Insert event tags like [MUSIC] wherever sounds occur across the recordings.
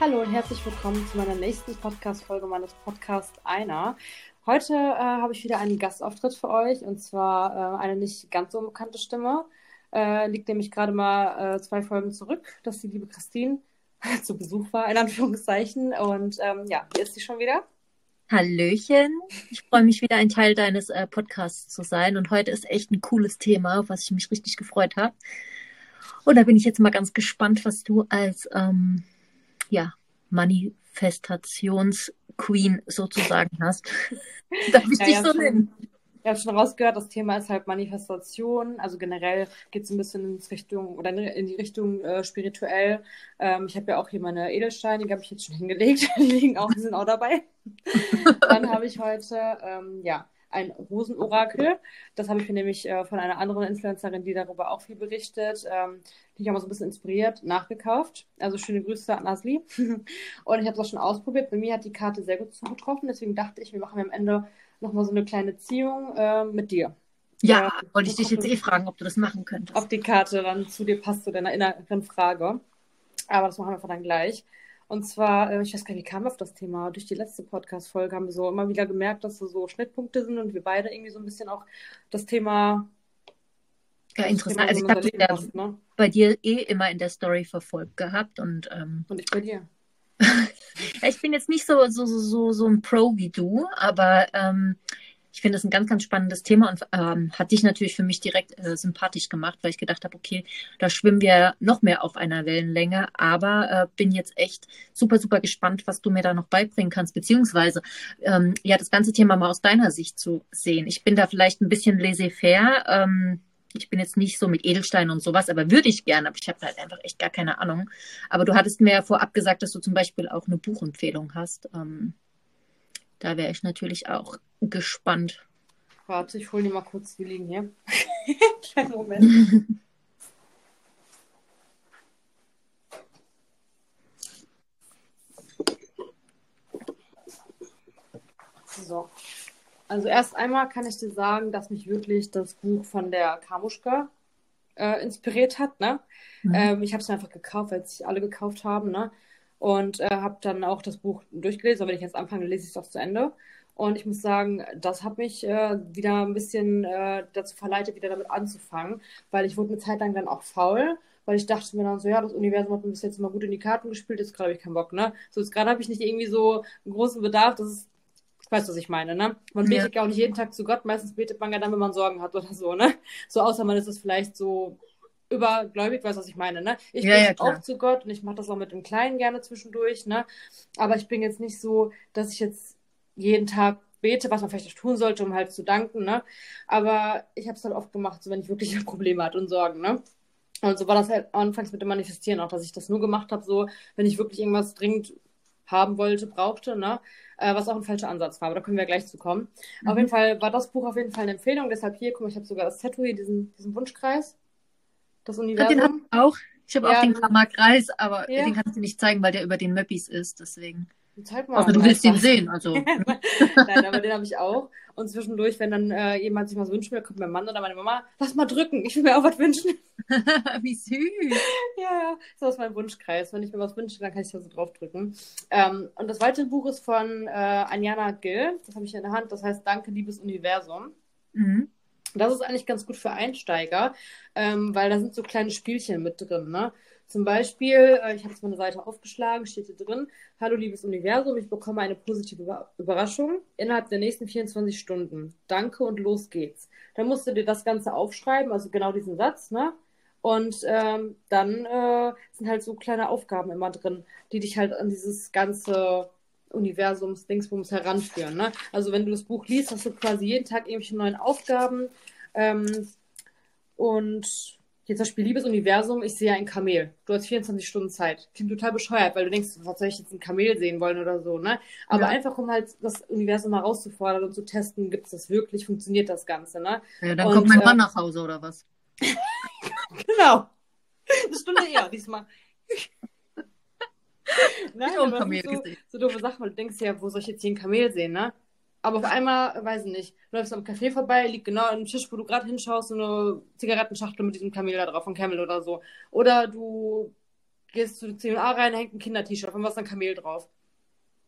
Hallo und herzlich willkommen zu meiner nächsten Podcast-Folge meines Podcasts Einer. Heute äh, habe ich wieder einen Gastauftritt für euch und zwar äh, eine nicht ganz so unbekannte Stimme. Äh, liegt nämlich gerade mal äh, zwei Folgen zurück, dass die liebe Christine [LAUGHS] zu Besuch war, in Anführungszeichen. Und ähm, ja, hier ist sie schon wieder. Hallöchen. Ich freue mich wieder ein Teil deines äh, Podcasts zu sein und heute ist echt ein cooles Thema, auf was ich mich richtig gefreut habe. Und da bin ich jetzt mal ganz gespannt, was du als ähm, ja, Manifestationsqueen sozusagen hast. [LAUGHS] Darf ich Ja, dich ja, so nennen? Ihr habt schon rausgehört, das Thema ist halt Manifestation. Also generell geht es ein bisschen ins Richtung oder in die Richtung äh, spirituell. Ähm, ich habe ja auch hier meine Edelsteine, die habe ich jetzt schon [LAUGHS] hingelegt. Die liegen auch, die sind auch dabei. [LAUGHS] Dann habe ich heute ähm, ja ein Rosenorakel. Das habe ich mir nämlich äh, von einer anderen Influencerin, die darüber auch viel berichtet, ähm, die ich auch mal so ein bisschen inspiriert, nachgekauft. Also schöne Grüße an Asli. [LAUGHS] Und ich habe es auch schon ausprobiert. Bei mir hat die Karte sehr gut zugetroffen. Deswegen dachte ich, wir machen am Ende nochmal so eine kleine Ziehung äh, mit dir. Ja, Äh, wollte ich dich jetzt eh fragen, ob du das machen könntest. ob die Karte dann zu dir passt, zu deiner inneren Frage. Aber das machen wir dann gleich. Und zwar, äh, ich weiß gar nicht, wie kam auf das Thema? Durch die letzte Podcast-Folge haben wir so immer wieder gemerkt, dass so, so Schnittpunkte sind und wir beide irgendwie so ein bisschen auch das Thema, Ja, das interessant. Thema Also so ich habe ja passt, ne? bei dir eh immer in der Story verfolgt gehabt und ähm, Und ich bei dir. [LAUGHS] Ich bin jetzt nicht so, so, so, so, so ein Pro wie du, aber ähm, ich finde es ein ganz, ganz spannendes Thema und ähm, hat dich natürlich für mich direkt äh, sympathisch gemacht, weil ich gedacht habe, okay, da schwimmen wir noch mehr auf einer Wellenlänge, aber äh, bin jetzt echt super, super gespannt, was du mir da noch beibringen kannst, beziehungsweise ähm, ja, das ganze Thema mal aus deiner Sicht zu sehen. Ich bin da vielleicht ein bisschen laissez-faire. Ähm, ich bin jetzt nicht so mit Edelsteinen und sowas, aber würde ich gerne, aber ich habe halt einfach echt gar keine Ahnung. Aber du hattest mir ja vorab gesagt, dass du zum Beispiel auch eine Buchempfehlung hast. Ähm, da wäre ich natürlich auch gespannt. Warte, ich hole die mal kurz, die liegen hier. [LAUGHS] Kleinen Moment. So. Also erst einmal kann ich dir sagen, dass mich wirklich das Buch von der Kamuschka äh, inspiriert hat, ne? Mhm. Ähm, ich habe es mir einfach gekauft, weil es sich alle gekauft haben, ne? Und äh, habe dann auch das Buch durchgelesen. Und wenn ich jetzt anfange, lese ich es auch zu Ende. Und ich muss sagen, das hat mich äh, wieder ein bisschen äh, dazu verleitet, wieder damit anzufangen, weil ich wurde eine Zeit lang dann auch faul, weil ich dachte mir dann so, ja, das Universum hat mir bis jetzt immer gut in die Karten gespielt, jetzt gerade habe ich keinen Bock, ne? So, jetzt gerade habe ich nicht irgendwie so einen großen Bedarf, das ist, weißt du, was ich meine, ne? Man betet ja auch nicht jeden Tag zu Gott, meistens betet man ja dann, wenn man Sorgen hat oder so, ne? So, außer man ist es vielleicht so übergläubig, weißt du, was ich meine, ne? Ich Ja, bete ja, auch zu Gott und ich mache das auch mit dem Kleinen gerne zwischendurch, ne? Aber ich bin jetzt nicht so, dass ich jetzt jeden Tag bete, was man vielleicht auch tun sollte, um halt zu danken, ne? Aber ich habe es halt oft gemacht, so wenn ich wirklich [LAUGHS] Probleme hatte und Sorgen, ne? Und so war das halt anfangs mit dem Manifestieren auch, dass ich das nur gemacht habe, so wenn ich wirklich irgendwas dringend haben wollte, brauchte, ne? Äh, was auch ein falscher Ansatz war, aber da können wir gleich zu kommen. Auf Mhm. jeden Fall war das Buch auf jeden Fall eine Empfehlung, deshalb hier, guck mal, ich habe sogar das Tattoo hier, diesen, diesen Wunschkreis, das Ja, den Universum. ich auch. Ich habe Ja, auch den Karma-Kreis, aber Ja. den kann ich dir nicht zeigen, weil der über den Möppis ist. Deswegen. Zeig mal. Außer du willst ihn sehen. Also. [LAUGHS] Nein, aber den habe ich auch. Und zwischendurch, wenn dann äh, jemand sich was wünschen will, kommt mein Mann oder meine Mama, lass mal drücken, ich will mir auch was wünschen. [LAUGHS] Wie süß. Ja, ja, so ist mein Wunschkreis. Wenn ich mir was wünsche, dann kann ich da so draufdrücken. Ähm, und das weitere Buch ist von äh, Anjana Gill. Das habe ich in der Hand. Das heißt Danke, liebes Universum. Mhm. Das ist eigentlich ganz gut für Einsteiger, ähm, weil da sind so kleine Spielchen mit drin. Ne? Zum Beispiel, äh, ich habe jetzt meine Seite aufgeschlagen, steht hier drin, Hallo liebes Universum, ich bekomme eine positive Über Überraschung innerhalb der nächsten 24 Stunden. Danke und los geht's. Dann musst du dir das Ganze aufschreiben, also genau diesen Satz, ne? Und ähm, dann äh, sind halt so kleine Aufgaben immer drin, die dich halt an dieses ganze Universums, Dingsbums heranführen. Ne? Also wenn du das Buch liest, hast du quasi jeden Tag irgendwelche neuen Aufgaben. Ähm, und jetzt zum Beispiel Liebes Universum, ich sehe ein Kamel. Du hast 24 Stunden Zeit. Klingt total bescheuert, weil du denkst, was soll ich jetzt ein Kamel sehen wollen oder so, ne? Aber Ja. einfach, um halt das Universum mal rauszufordern und zu testen, gibt es das wirklich, funktioniert das Ganze, ne? Ja, dann Und, kommt mein äh, Mann nach Hause oder was? [LAUGHS] Genau. Eine Stunde eher diesmal. [LAUGHS] Nein, Ich aber Kamel so, so doofe Sachen, weil du denkst ja, wo soll ich jetzt hier ein Kamel sehen, ne? Aber auf einmal, weiß ich nicht, du läufst am Café vorbei, liegt genau am Tisch, wo du gerade hinschaust, so eine Zigarettenschachtel mit diesem Kamel da drauf, von Camel oder so. Oder du gehst du zu C&A rein, hängt ein Kinder-T-Shirt, von was ein Kamel drauf.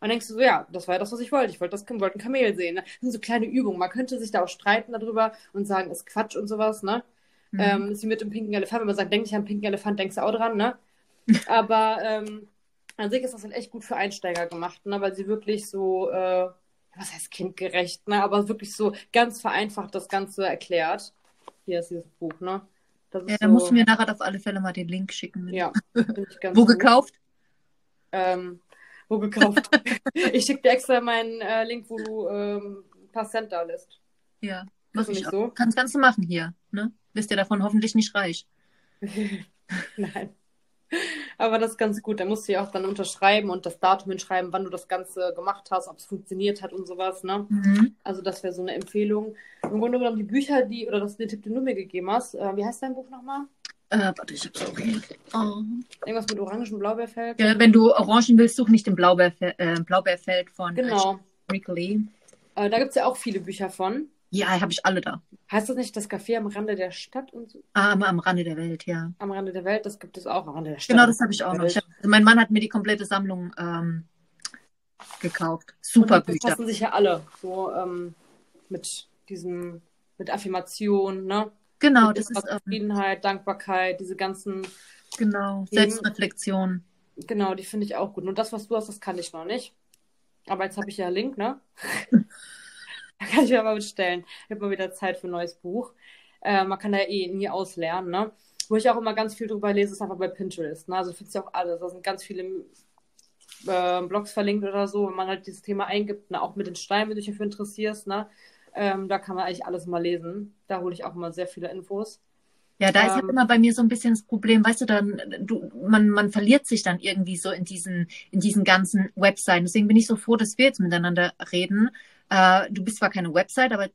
Und denkst du so, ja, das war ja das, was ich wollte. Ich wollte das wollte ein Kamel sehen. Ne? Das sind so kleine Übungen. Man könnte sich da auch streiten darüber und sagen, ist Quatsch und sowas, ne? Mhm. Ähm, ist wie mit dem pinken Elefant. Wenn man sagt, denk nicht an den pinken Elefant, denkst du auch dran, ne? [LAUGHS] Aber ähm, an sich ist das halt echt gut für Einsteiger gemacht, ne? Weil sie wirklich so, äh, was heißt kindgerecht, ne? Aber wirklich so ganz vereinfacht das Ganze erklärt. Hier ist dieses Buch, ne? ja, dann so... musst du mir nachher auf alle Fälle mal den Link schicken. Ja, [LAUGHS] Wo gut. gekauft? Ähm, wo gekauft? [LAUGHS] ich schicke dir extra meinen äh, Link, wo du ähm, ein paar Cent da lässt. Ja, mach ich so. Kannst Ganze machen hier, ne? Bist dir davon hoffentlich nicht reich. [LAUGHS] Nein. Aber das ist ganz gut. Da musst du ja auch dann unterschreiben und das Datum hinschreiben, wann du das Ganze gemacht hast, ob es funktioniert hat und sowas. Ne? Mhm. Also das wäre so eine Empfehlung. Im Grunde genommen die Bücher, die, oder das den Tipp, den du mir gegeben hast. Äh, wie heißt dein Buch nochmal? Äh, warte, ich hab's auch hier. Oh. Irgendwas mit Orangen, Blaubeerfeld? Ja, wenn du Orangen willst, such nicht den Blaubeerfe äh, Blaubeerfeld von genau. Rickley. Äh, da gibt es ja auch viele Bücher von. Ja, habe ich alle da. Heißt das nicht das Café am Rande der Stadt und so? Ah, am, am Rande der Welt, ja. Am Rande der Welt, das gibt es auch am Rande der Stadt. Genau, das habe ich auch noch. Ich hab, also mein Mann hat mir die komplette Sammlung ähm, gekauft. Super und Bücher. Die passen sich ja alle so ähm, mit diesem, mit Affirmation, ne? Genau, mit das ist ähm, Zufriedenheit, ähm, Dankbarkeit, diese ganzen. Genau, Selbstreflexion. Genau, die finde ich auch gut. Und das, was du hast, das kann ich noch nicht. Aber jetzt habe ich ja Link, ne? [LAUGHS] Da kann ich mir mal bestellen. Ich habe mal wieder Zeit für ein neues Buch. Äh, man kann da eh nie auslernen, ne? Wo ich auch immer ganz viel drüber lese, ist einfach bei Pinterest. Ne? Also findest du auch alles. Da sind ganz viele äh, Blogs verlinkt oder so, wenn man halt dieses Thema eingibt, ne? auch mit den Steinen, wenn du dich dafür interessierst, ne? Ähm, da kann man eigentlich alles mal lesen. Da hole ich auch mal sehr viele Infos. Ja, da ähm, ist halt immer bei mir so ein bisschen das Problem, weißt du, dann, du, man, man verliert sich dann irgendwie so in diesen, in diesen ganzen Webseiten. Deswegen bin ich so froh, dass wir jetzt miteinander reden, äh, du bist zwar keine Website, aber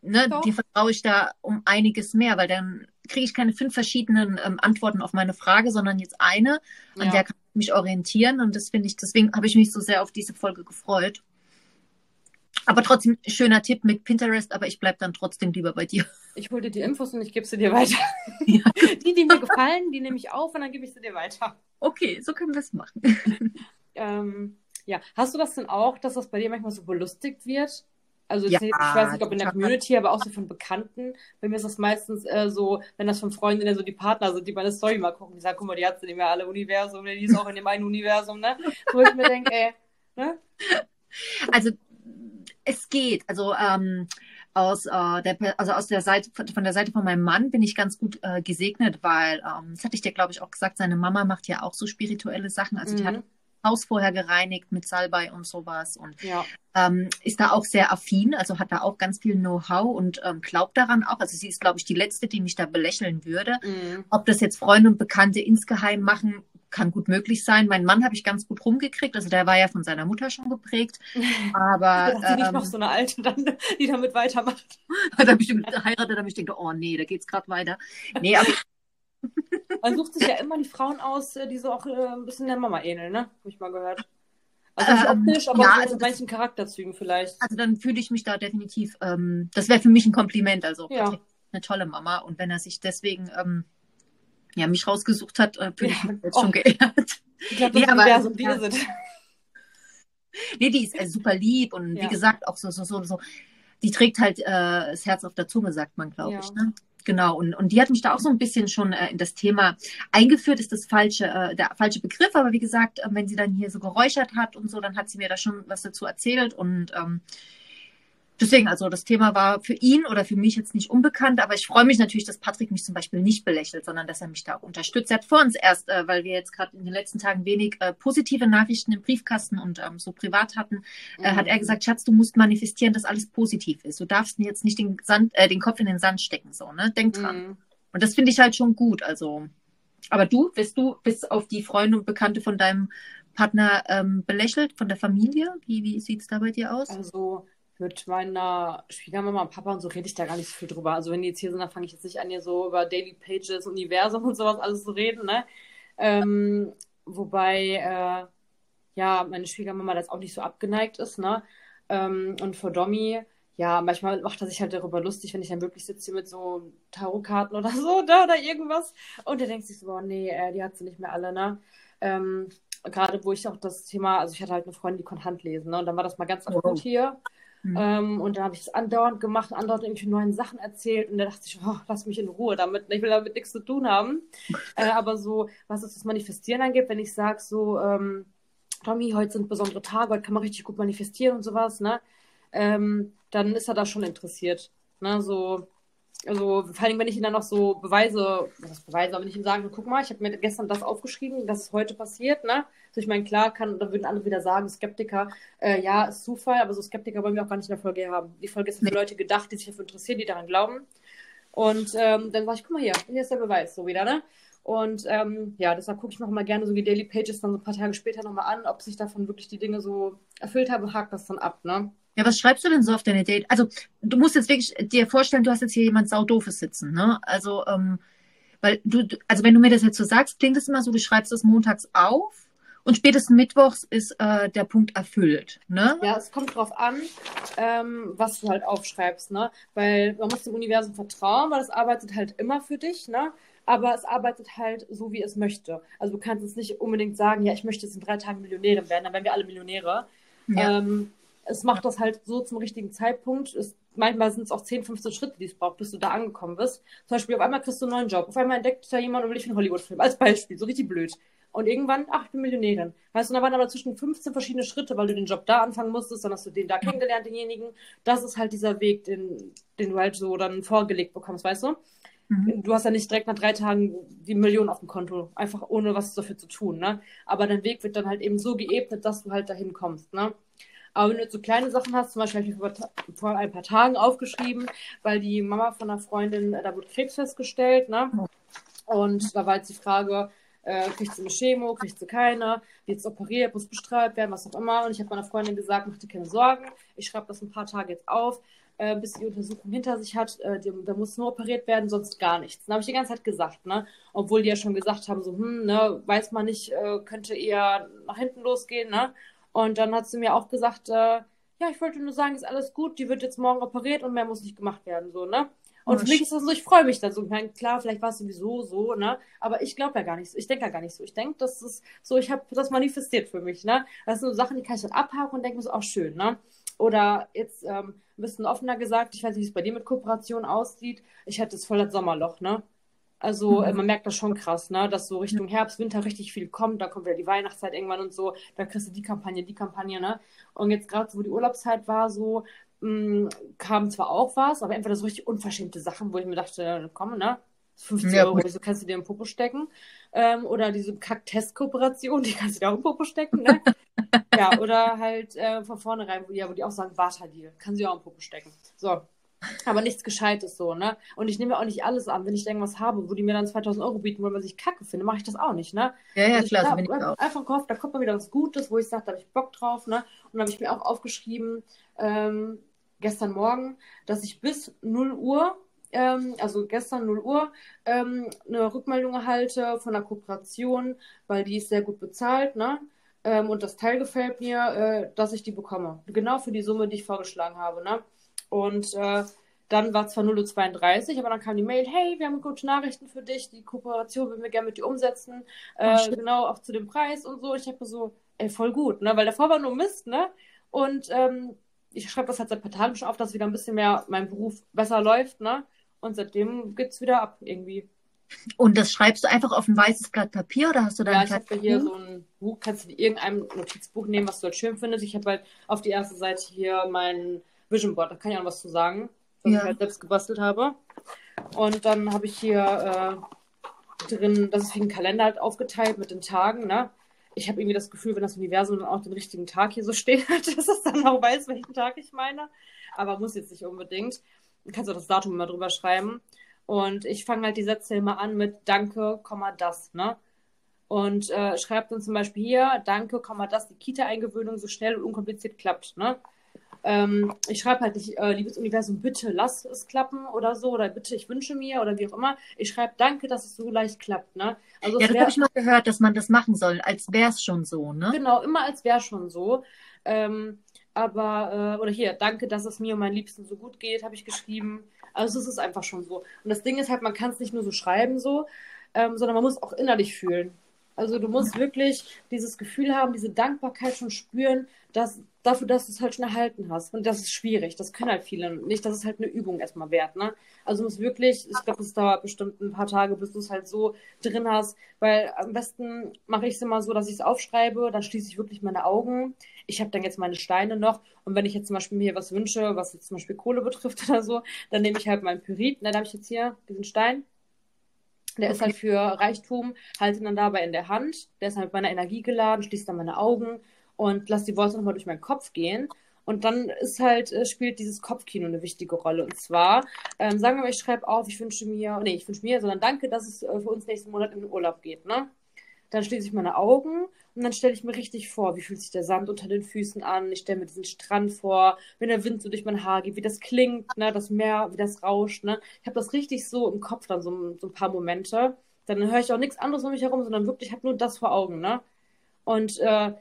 ne, dir vertraue ich da um einiges mehr, weil dann kriege ich keine fünf verschiedenen ähm, Antworten auf meine Frage, sondern jetzt eine, an ja. der kann ich mich orientieren. Und das finde ich, deswegen habe ich mich so sehr auf diese Folge gefreut. Aber trotzdem, schöner Tipp mit Pinterest, aber ich bleibe dann trotzdem lieber bei dir. [LAUGHS] Ich hole dir die Infos und ich gebe sie dir weiter. Ja. [LAUGHS] Die, die mir gefallen, die nehme ich auf und dann gebe ich sie dir weiter. Okay, so können wir es machen. [LAUGHS] Ähm, ja, hast du das denn auch, dass das bei dir manchmal so belustigt wird? Also ja, ich weiß nicht, ob in der Community, aber auch so von Bekannten. Bei mir ist das meistens äh, so, wenn das von Freundinnen so die Partner sind, die meine Story mal gucken, die sagen, guck mal, die hat sie nicht mehr alle Universum, die ist auch in dem einen Universum, ne? Wo ich mir denke, ey, ne? Also es geht. Also ähm, aus, äh, der, also aus der Seite, von der Seite von meinem Mann bin ich ganz gut äh, gesegnet, weil, ähm, das hatte ich dir, glaube ich, auch gesagt, seine Mama macht ja auch so spirituelle Sachen. Also die mhm. hat Haus vorher gereinigt mit Salbei und sowas und ja. ähm, ist da auch sehr affin, also hat da auch ganz viel Know-how und ähm, glaubt daran auch. Also sie ist, glaube ich, die letzte, die mich da belächeln würde. Mhm. Ob das jetzt Freunde und Bekannte insgeheim machen, kann gut möglich sein. Mein Mann habe ich ganz gut rumgekriegt, also der war ja von seiner Mutter schon geprägt. [LAUGHS] Aber ja, ähm, nicht noch so eine alte, dann, die damit weitermacht. Hat er bestimmt geheiratet, damit ich denke, oh nee, da geht's gerade weiter. Nee, aber man sucht sich ja immer die Frauen aus, äh, die so auch äh, ein bisschen der Mama ähneln, ne? Habe ich mal gehört. Also nicht ähm, optisch, aber ja, so also manchen Charakterzügen vielleicht. Also dann fühle ich mich da definitiv, ähm, das wäre für mich ein Kompliment. Also ja. eine tolle Mama. Und wenn er sich deswegen ähm, ja, mich rausgesucht hat, äh, bin ja. ich jetzt oh. schon geehrt. Ich glaube, das nee, Universum, die ja. sind. Nee, die ist äh, super lieb und ja. wie gesagt, auch so, so, so, so, die trägt halt äh, das Herz auf der Zunge, sagt man, glaube ich. Ne? Genau, und, und die hat mich da auch so ein bisschen schon äh, in das Thema eingeführt, ist das falsche, äh, der falsche Begriff, aber wie gesagt, äh, wenn sie dann hier so geräuchert hat und so, dann hat sie mir da schon was dazu erzählt und ähm, Deswegen, also das Thema war für ihn oder für mich jetzt nicht unbekannt, aber ich freue mich natürlich, dass Patrick mich zum Beispiel nicht belächelt, sondern dass er mich da auch unterstützt. Er hat vor uns erst, äh, weil wir jetzt gerade in den letzten Tagen wenig äh, positive Nachrichten im Briefkasten und ähm, so privat hatten, äh, mhm. hat er gesagt, Schatz, du musst manifestieren, dass alles positiv ist. Du darfst jetzt nicht den, Sand, äh, den Kopf in den Sand stecken, so, ne? Denk dran. Mhm. Und das finde ich halt schon gut, also. Aber du, bist du bis auf die Freunde und Bekannte von deinem Partner ähm, belächelt, von der Familie? Wie, wie sieht es da bei dir aus? Also mit meiner Schwiegermama und Papa und so rede ich da gar nicht so viel drüber. Also wenn die jetzt hier sind, dann fange ich jetzt nicht an, hier so über Daily Pages, Universum und sowas alles zu reden, ne? Ähm, wobei, äh, ja, meine Schwiegermama das auch nicht so abgeneigt ist, ne? Ähm, und vor Domi, ja, manchmal macht er sich halt darüber lustig, wenn ich dann wirklich sitze mit so Tarotkarten oder so, da oder irgendwas. Und er denkt sich so, oh nee, äh, die hat sie nicht mehr alle, ne? Ähm, gerade wo ich auch das Thema, also ich hatte halt eine Freundin, die konnte Handlesen, ne? Und dann war das mal ganz akut wow. hier. Mhm. Ähm, und dann habe ich das andauernd gemacht, andauernd irgendwie neue Sachen erzählt und da dachte ich, oh, lass mich in Ruhe damit, ich will damit nichts zu tun haben. [LAUGHS] Äh, aber so, was es das Manifestieren angeht, wenn ich sage so, ähm, Tommy, heute sind besondere Tage, heute kann man richtig gut manifestieren und sowas, ne? Ähm, dann ist er da schon interessiert. Ne? So, also vor allem, wenn ich ihm dann noch so Beweise, was Beweise, aber wenn ich ihm sage, guck mal, ich habe mir gestern das aufgeschrieben, das ist heute passiert, ne? Also ich meine, klar kann, dann würden andere wieder sagen, Skeptiker, äh, ja, ist Zufall, aber so Skeptiker wollen wir auch gar nicht in der Folge haben. Die Folge ist für Leute gedacht, die sich dafür interessieren, die daran glauben. Und ähm, dann sage ich, guck mal hier, hier ist der Beweis, so wieder, ne? Und ähm, ja, deshalb gucke ich auch mal gerne so die Daily Pages dann so ein paar Tage später nochmal an, ob sich davon wirklich die Dinge so erfüllt haben, hakt das dann ab, ne? Ja, was schreibst du denn so auf deine Date? Also, du musst jetzt wirklich dir vorstellen, du hast jetzt hier jemand saudoofes sitzen, ne? Also, ähm, weil du, also wenn du mir das jetzt so sagst, klingt es immer so, du schreibst das montags auf und spätestens mittwochs ist äh, der Punkt erfüllt, ne? Ja, es kommt drauf an, ähm, was du halt aufschreibst, ne? Weil man muss dem Universum vertrauen, weil es arbeitet halt immer für dich, ne? aber es arbeitet halt so, wie es möchte. Also du kannst es nicht unbedingt sagen, ja, ich möchte jetzt in drei Tagen Millionärin werden, dann wären wir alle Millionäre. Ja. Ähm, es macht das halt so zum richtigen Zeitpunkt. Es, manchmal sind es auch 10, 15 Schritte, die es braucht, bis du da angekommen bist. Zum Beispiel, auf einmal kriegst du einen neuen Job. Auf einmal entdeckt da jemand und will dich einen Hollywood-Film. Als Beispiel, so richtig blöd. Und irgendwann, ach, ich bin Millionärin. Weißt du, da waren aber zwischen 15 verschiedene Schritte, weil du den Job da anfangen musstest, dann hast du den da kennengelernt, denjenigen. Das ist halt dieser Weg, den, den du halt so dann vorgelegt bekommst, weißt du? Mhm. Du hast ja nicht direkt nach drei Tagen die Million auf dem Konto, einfach ohne was dafür zu tun, ne? Aber dein Weg wird dann halt eben so geebnet, dass du halt dahin kommst, ne? Aber wenn du jetzt so kleine Sachen hast, zum Beispiel habe ich vor, vor ein paar Tagen aufgeschrieben, weil die Mama von einer Freundin, äh, da wurde Krebs festgestellt, ne? Und da war jetzt die Frage, äh, kriegt sie eine Chemo, kriegt sie keine, wird es operiert, muss bestrahlt werden, was auch immer. Und ich habe meiner Freundin gesagt, mach dir keine Sorgen, ich schreibe das ein paar Tage jetzt auf, äh, bis die Untersuchung hinter sich hat, äh, die, da muss nur operiert werden, sonst gar nichts. Dann habe ich die ganze Zeit gesagt, ne? Obwohl die ja schon gesagt haben, so, hm, ne, weiß man nicht, äh, könnte eher nach hinten losgehen, ne? Und dann hat sie mir auch gesagt, äh, ja, ich wollte nur sagen, ist alles gut, die wird jetzt morgen operiert und mehr muss nicht gemacht werden, so, ne? Und oh, für mich ist das so, ich freue mich da so. Ich meine, klar, vielleicht war es sowieso so, ne? Aber ich glaube ja gar nicht so. Ich denke ja gar nicht so. Ich denke, das ist so, ich habe das manifestiert für mich, ne? Das sind so Sachen, die kann ich dann abhaken und denke mir so, auch schön, ne? Oder jetzt ähm, ein bisschen offener gesagt, ich weiß nicht, wie es bei dir mit Kooperation aussieht. Ich hatte das voll das Sommerloch, ne? Also mhm. man merkt das schon krass, ne? dass so Richtung Herbst, Winter richtig viel kommt. Da kommt ja die Weihnachtszeit irgendwann und so. Da kriegst du die Kampagne, die Kampagne. ne? Und jetzt gerade, so, wo die Urlaubszeit war, so mh, mm, kam zwar auch was, aber entweder so richtig unverschämte Sachen, wo ich mir dachte, komm, ne? 50 ja, Euro, wieso kannst du dir im Popo stecken? Ähm, oder diese Kack-Test-Kooperation, die kannst du dir auch im Popo stecken, ne? [LAUGHS] ja, oder halt äh, von vornherein, wo die, wo die auch sagen, Barter-Deal, kann sie auch im Popo stecken. So, aber nichts Gescheites so, ne? Und ich nehme auch nicht alles an, wenn ich irgendwas habe, wo die mir dann 2000 Euro bieten wollen, was ich kacke finde, mache ich das auch nicht, ne? Ja, ja, also klar. Ich, da, ich einfach gehofft, da kommt mal wieder was Gutes, wo ich sage, da habe ich Bock drauf, ne? Und dann habe ich mir auch aufgeschrieben, ähm, gestern Morgen, dass ich bis 0 Uhr, ähm, also gestern 0 Uhr, ähm, eine Rückmeldung erhalte von der Kooperation, weil die ist sehr gut bezahlt, ne? Ähm, und das Teil gefällt mir, äh, dass ich die bekomme. Genau für die Summe, die ich vorgeschlagen habe, ne? Und äh, dann war zwar 0.32 Uhr, aber dann kam die Mail, hey, wir haben gute Nachrichten für dich, die Kooperation würden wir gerne mit dir umsetzen, äh, oh, genau auch zu dem Preis und so. Ich habe so, ey, voll gut, ne? Weil davor war nur Mist, ne? Und ähm, ich schreibe das halt seit ein paar Tagen schon auf, dass wieder ein bisschen mehr mein Beruf besser läuft, ne? Und seitdem geht's wieder ab irgendwie. Und das schreibst du einfach auf ein weißes Blatt Papier oder hast du da Ja, ich habe hier so ein Buch, kannst du dir irgendein Notizbuch nehmen, was du halt schön findest. Ich habe halt auf die erste Seite hier mein Vision Board, da kann ich auch was zu sagen, was ja. ich halt selbst gebastelt habe. Und dann habe ich hier äh, drin, das ist wie ein Kalender halt aufgeteilt mit den Tagen, ne? Ich habe irgendwie das Gefühl, wenn das Universum dann auch den richtigen Tag hier so [LAUGHS] stehen hat, dass es dann auch weiß, welchen Tag ich meine. Aber muss jetzt nicht unbedingt. Du kannst auch das Datum immer drüber schreiben. Und ich fange halt die Sätze immer an mit Danke, das, ne? Und äh, schreibt dann zum Beispiel hier, Danke, dass die Kita-Eingewöhnung so schnell und unkompliziert klappt, ne? Ähm, ich schreibe halt nicht, äh, liebes Universum, bitte lass es klappen oder so, oder bitte, ich wünsche mir oder wie auch immer. Ich schreibe danke, dass es so leicht klappt. Ne? Also ja, das habe ich mal gehört, dass man das machen soll, als wäre es schon so. Ne? Genau, immer als wäre es schon so. Ähm, aber, äh, oder hier, danke, dass es mir und meinen Liebsten so gut geht, habe ich geschrieben. Also es ist einfach schon so. Und das Ding ist halt, man kann es nicht nur so schreiben so, ähm, sondern man muss auch innerlich fühlen. Also du musst wirklich dieses Gefühl haben, diese Dankbarkeit schon spüren, dass dafür, dass du es halt schon erhalten hast. Und das ist schwierig. Das können halt viele nicht. Das ist halt eine Übung erstmal wert, ne? Also muss wirklich, ich glaube, es dauert bestimmt ein paar Tage, bis du es halt so drin hast. Weil am besten mache ich es immer so, dass ich es aufschreibe, dann schließe ich wirklich meine Augen. Ich habe dann jetzt meine Steine noch. Und wenn ich jetzt zum Beispiel mir was wünsche, was jetzt zum Beispiel Kohle betrifft [LAUGHS] oder so, dann nehme ich halt meinen Pyrit. Ne, da habe ich jetzt hier diesen Stein. Der okay. ist halt für Reichtum, halte ihn dann dabei in der Hand. Der ist halt mit meiner Energie geladen, schließt dann meine Augen und lasse die Worte nochmal durch meinen Kopf gehen. Und dann ist halt, äh, spielt dieses Kopfkino eine wichtige Rolle. Und zwar, ähm, sagen wir mal, ich schreibe auf, ich wünsche mir, nee, ich wünsche mir, sondern danke, dass es äh, für uns nächsten Monat in den Urlaub geht, ne? Dann schließe ich meine Augen und dann stelle ich mir richtig vor, wie fühlt sich der Sand unter den Füßen an. Ich stelle mir diesen Strand vor, wenn der Wind so durch mein Haar geht, wie das klingt, ne, das Meer, wie das rauscht. Ne. Ich habe das richtig so im Kopf dann so, so ein paar Momente. Dann höre ich auch nichts anderes um mich herum, sondern wirklich habe nur das vor Augen. Ne. Und äh,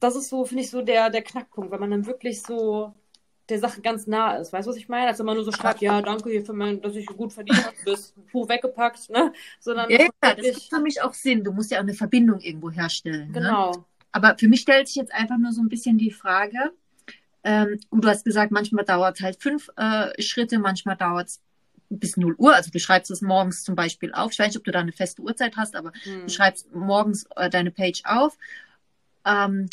das ist so, finde ich, so der, der Knackpunkt, weil man dann wirklich so der Sache ganz nah ist. Weißt du, was ich meine? Als man nur so schreibt, ja, danke hier für mein, dass ich gut verdient habe, das [LAUGHS] Buch weggepackt, ne? Sondern ja, ja das macht für mich auch Sinn. Du musst ja auch eine Verbindung irgendwo herstellen. Ne? Genau. Ne? Aber für mich stellt sich jetzt einfach nur so ein bisschen die Frage, ähm, du hast gesagt, manchmal dauert es halt fünf äh, Schritte, manchmal dauert es bis 0 Uhr. Also du schreibst es morgens zum Beispiel auf. Ich weiß nicht, ob du da eine feste Uhrzeit hast, aber hm. du schreibst morgens äh, deine Page auf. Ähm,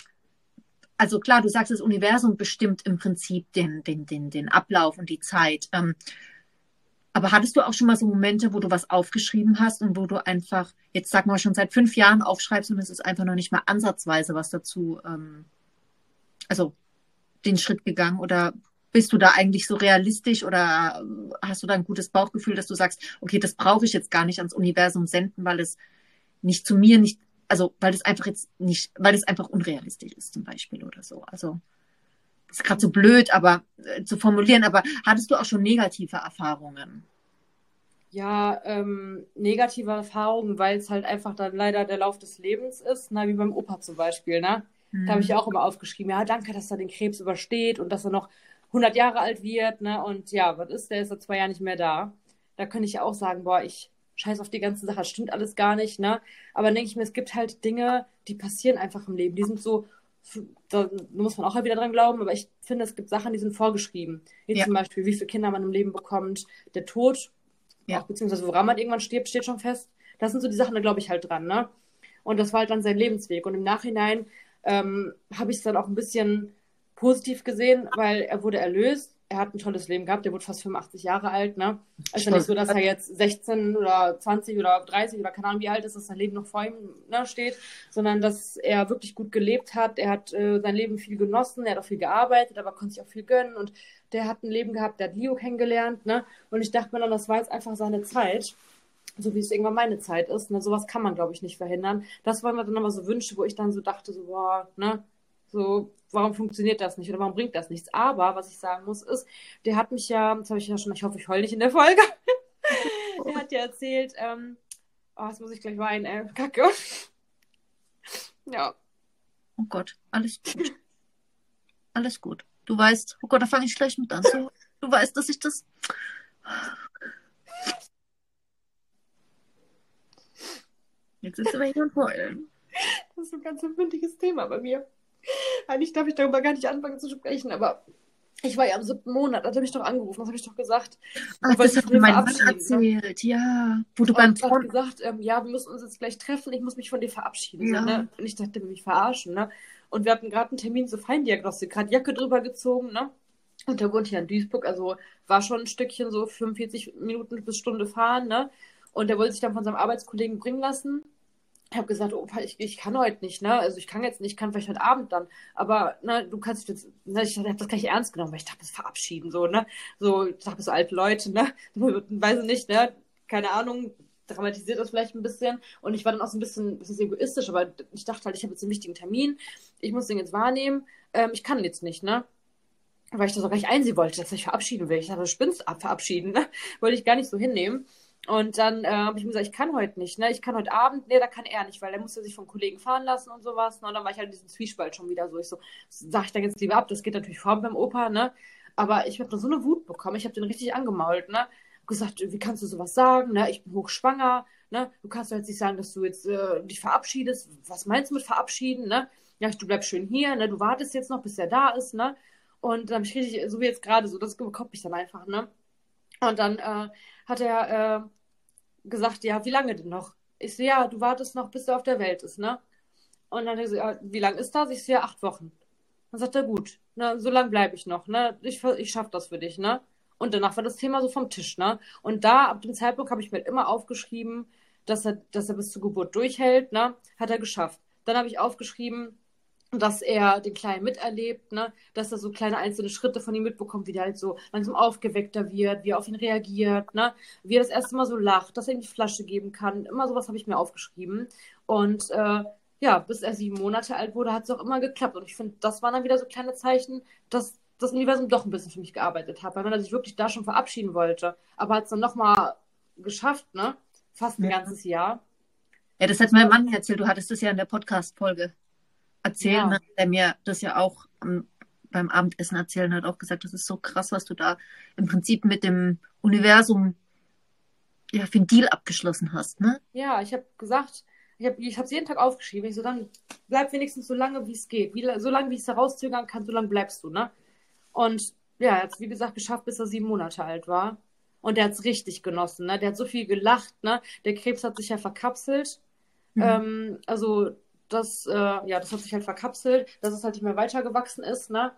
also klar, du sagst, das Universum bestimmt im Prinzip den, den, den, den Ablauf und die Zeit. Ähm, aber hattest du auch schon mal so Momente, wo du was aufgeschrieben hast und wo du einfach, jetzt sag mal, schon seit fünf Jahren aufschreibst und es ist einfach noch nicht mal ansatzweise was dazu, ähm, also den Schritt gegangen oder bist du da eigentlich so realistisch oder hast du da ein gutes Bauchgefühl, dass du sagst, okay, das brauche ich jetzt gar nicht ans Universum senden, weil es nicht zu mir, nicht also weil das einfach jetzt nicht, weil es einfach unrealistisch ist zum Beispiel oder so. Also ist gerade so blöd, aber äh, zu formulieren. Aber hattest du auch schon negative Erfahrungen? Ja, ähm, negative Erfahrungen, weil es halt einfach dann leider der Lauf des Lebens ist, na, wie beim Opa zum Beispiel, ne? Mhm. Da habe ich ja auch immer aufgeschrieben, ja, danke, dass er den Krebs übersteht und dass er noch 100 Jahre alt wird, ne? Und ja, was ist, der ist seit zwei Jahren nicht mehr da. Da könnte ich ja auch sagen, boah, ich scheiß auf die ganze Sache, das stimmt alles gar nicht, ne? Aber dann denke ich mir, es gibt halt Dinge, die passieren einfach im Leben. Die sind so, da muss man auch halt wieder dran glauben, aber ich finde, es gibt Sachen, die sind vorgeschrieben. Wie ja. zum Beispiel, wie viele Kinder man im Leben bekommt, der Tod, ja. auch, beziehungsweise woran man irgendwann stirbt, steht schon fest. Das sind so die Sachen, da glaube ich halt dran, ne? Und das war halt dann sein Lebensweg. Und im Nachhinein ähm, habe ich es dann auch ein bisschen positiv gesehen, weil er wurde erlöst er hat ein tolles Leben gehabt, der wurde fast 85 Jahre alt, ne? Es ist ja nicht so, dass er jetzt 16 oder 20 oder 30 oder keine Ahnung wie alt ist, dass sein Leben noch vor ihm ne, steht, sondern dass er wirklich gut gelebt hat. Er hat äh, sein Leben viel genossen, er hat auch viel gearbeitet, aber konnte sich auch viel gönnen und der hat ein Leben gehabt, der hat Leo kennengelernt, ne? Und ich dachte mir dann, das war jetzt einfach seine Zeit so wie es irgendwann meine Zeit ist. Ne? Sowas kann man, glaube ich, nicht verhindern. Das waren dann aber so Wünsche, wo ich dann so dachte, so, boah, ne, so, warum funktioniert das nicht oder warum bringt das nichts? Aber was ich sagen muss, ist, der hat mich ja, das habe ich ja schon, ich hoffe, ich heule nicht in der Folge. [LAUGHS] er hat ja erzählt, ähm, oh, jetzt muss ich gleich weinen, ey, Kacke. [LAUGHS] ja. Oh Gott, alles gut. Alles gut. Du weißt, oh Gott, da fange ich gleich mit an. Du, du weißt, dass ich das. Jetzt ist aber hier und heulen. Das ist ein ganz empfindliches Thema bei mir. Eigentlich darf ich darüber gar nicht anfangen zu sprechen, aber ich war ja am siebten Monat, hat er mich doch angerufen, das habe ich doch gesagt. Ach, das hat mir mein Mann ne? erzählt, ja. Wo du beim Freund gesagt, ähm, ja, wir müssen uns jetzt gleich treffen, ich muss mich von dir verabschieden. Ja. Ne? Und ich dachte, wir mich verarschen, ne? Und wir hatten gerade einen Termin zur Feindiagnostik, gerade Jacke drüber gezogen, ne? Und der wohnt hier in Duisburg, also war schon ein Stückchen so 45 Minuten bis Stunde fahren, ne? Und der wollte sich dann von seinem Arbeitskollegen bringen lassen habe gesagt, Opa, ich, ich kann heute nicht, ne? Also ich kann jetzt nicht, kann vielleicht heute Abend dann. Aber ne, du kannst jetzt, ne, ich habe das gar nicht ernst genommen, weil ich dachte, das verabschieden so, ne? So, ich dachte, so alte Leute, ne? [LAUGHS] Weiß ich nicht, ne? Keine Ahnung, dramatisiert das vielleicht ein bisschen. Und ich war dann auch so ein bisschen, ein bisschen egoistisch, aber ich dachte halt, ich habe jetzt einen wichtigen Termin, ich muss den jetzt wahrnehmen. Ähm, ich kann jetzt nicht, ne? Weil ich das auch gar nicht einsehen wollte, dass ich verabschieden will. Ich dachte, du spinnst ab, verabschieden, ne? [LAUGHS] Wollte ich gar nicht so hinnehmen. Und dann äh, habe ich mir gesagt, ich kann heute nicht, ne? Ich kann heute Abend, nee, da kann er nicht, weil der musste sich vom Kollegen fahren lassen und sowas. Ne? Und dann war ich halt in diesem Zwiespalt schon wieder so. Ich so, sag ich dann jetzt lieber ab, das geht natürlich vor beim Opa, ne? Aber ich habe da so eine Wut bekommen, ich habe den richtig angemault, ne? gesagt, wie kannst du sowas sagen? Ne? Ich bin hochschwanger. Ne? Du kannst jetzt nicht sagen, dass du jetzt äh, dich verabschiedest. Was meinst du mit verabschieden? Ne? Ja, du bleibst schön hier. Ne? Du wartest jetzt noch, bis er da ist. Ne? Und dann habe ich richtig, so wie jetzt gerade, so das bekommt mich dann einfach. Ne? Und dann äh, hat er äh, gesagt, ja, wie lange denn noch? Ich so, ja, du wartest noch, bis er auf der Welt ist, ne? Und dann hat er ja, wie lange ist das? Ich so, ja, acht Wochen. Dann sagt er, gut, ne, so lange bleibe ich noch, ne? Ich, ich schaffe das für dich, ne? Und danach war das Thema so vom Tisch, ne? Und da, ab dem Zeitpunkt, habe ich mir immer aufgeschrieben, dass er, dass er bis zur Geburt durchhält, ne? Hat er geschafft. Dann habe ich aufgeschrieben, dass er den Kleinen miterlebt, ne? dass er so kleine einzelne Schritte von ihm mitbekommt, wie der halt so langsam aufgeweckter wird, wie er auf ihn reagiert, ne? wie er das erste Mal so lacht, dass er ihm die Flasche geben kann. Immer sowas habe ich mir aufgeschrieben. Und äh, ja, bis er sieben Monate alt wurde, hat es auch immer geklappt. Und ich finde, das waren dann wieder so kleine Zeichen, dass das Universum doch ein bisschen für mich gearbeitet hat, weil wenn er sich wirklich da schon verabschieden wollte, aber hat es dann nochmal geschafft, ne? Fast ein ja. ganzes Jahr. Ja, das hat mein Mann erzählt. Du hattest das ja in der Podcast-Folge erzählt, ja. ne? der mir das ja auch um, beim Abendessen erzählen hat, auch gesagt, das ist so krass, was du da im Prinzip mit dem Universum ja, für einen Deal abgeschlossen hast, ne? Ja, ich habe gesagt, ich habe es jeden Tag aufgeschrieben. Ich so, dann bleib wenigstens so lange, wie es geht. Wie, so lange, wie ich es herauszögern kann, so lange bleibst du, ne? Und ja, er hat es, wie gesagt, geschafft, bis er sieben Monate alt war. Und der hat es richtig genossen, ne? Der hat so viel gelacht, ne? Der Krebs hat sich ja verkapselt. Mhm. Ähm, also das, äh, ja, das hat sich halt verkapselt, dass es halt nicht mehr weitergewachsen ist, ne?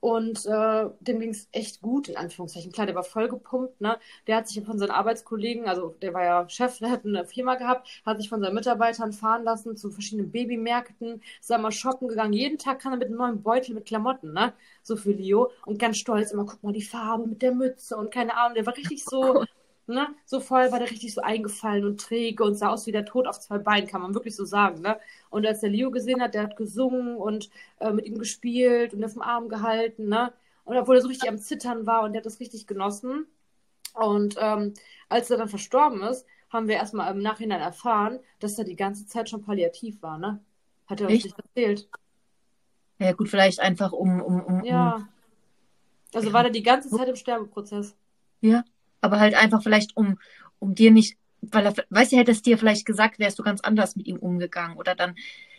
Und äh, dem ging es echt gut, in Anführungszeichen. Klar, der war voll gepumpt, ne? Der hat sich von seinen Arbeitskollegen, also der war ja Chef, [LAUGHS] der hat eine Firma gehabt, hat sich von seinen Mitarbeitern fahren lassen zu verschiedenen Babymärkten, ist mal shoppen gegangen. Jeden Tag kann er mit einem neuen Beutel mit Klamotten, ne? So für Leo. Und ganz stolz immer, guck mal, die Farbe mit der Mütze und keine Ahnung. Der war richtig so, [LAUGHS] ne? So voll war der richtig so eingefallen und träge und sah aus wie der Tod auf zwei Beinen, kann man wirklich so sagen, ne? Und als der Leo gesehen hat, der hat gesungen und äh, mit ihm gespielt und auf dem Arm gehalten, ne? Und obwohl er so richtig am Zittern war und der hat das richtig genossen. Und ähm, als er dann verstorben ist, haben wir erstmal im Nachhinein erfahren, dass er die ganze Zeit schon palliativ war, ne? Hat er uns nicht erzählt. Ja, gut, vielleicht einfach um. um, um ja. Also war er die ganze Zeit im Sterbeprozess. Ja, aber halt einfach vielleicht um, um dir nicht weil er, weißt du, hätte es dir vielleicht gesagt, wärst du ganz anders mit ihm umgegangen. Oder dann,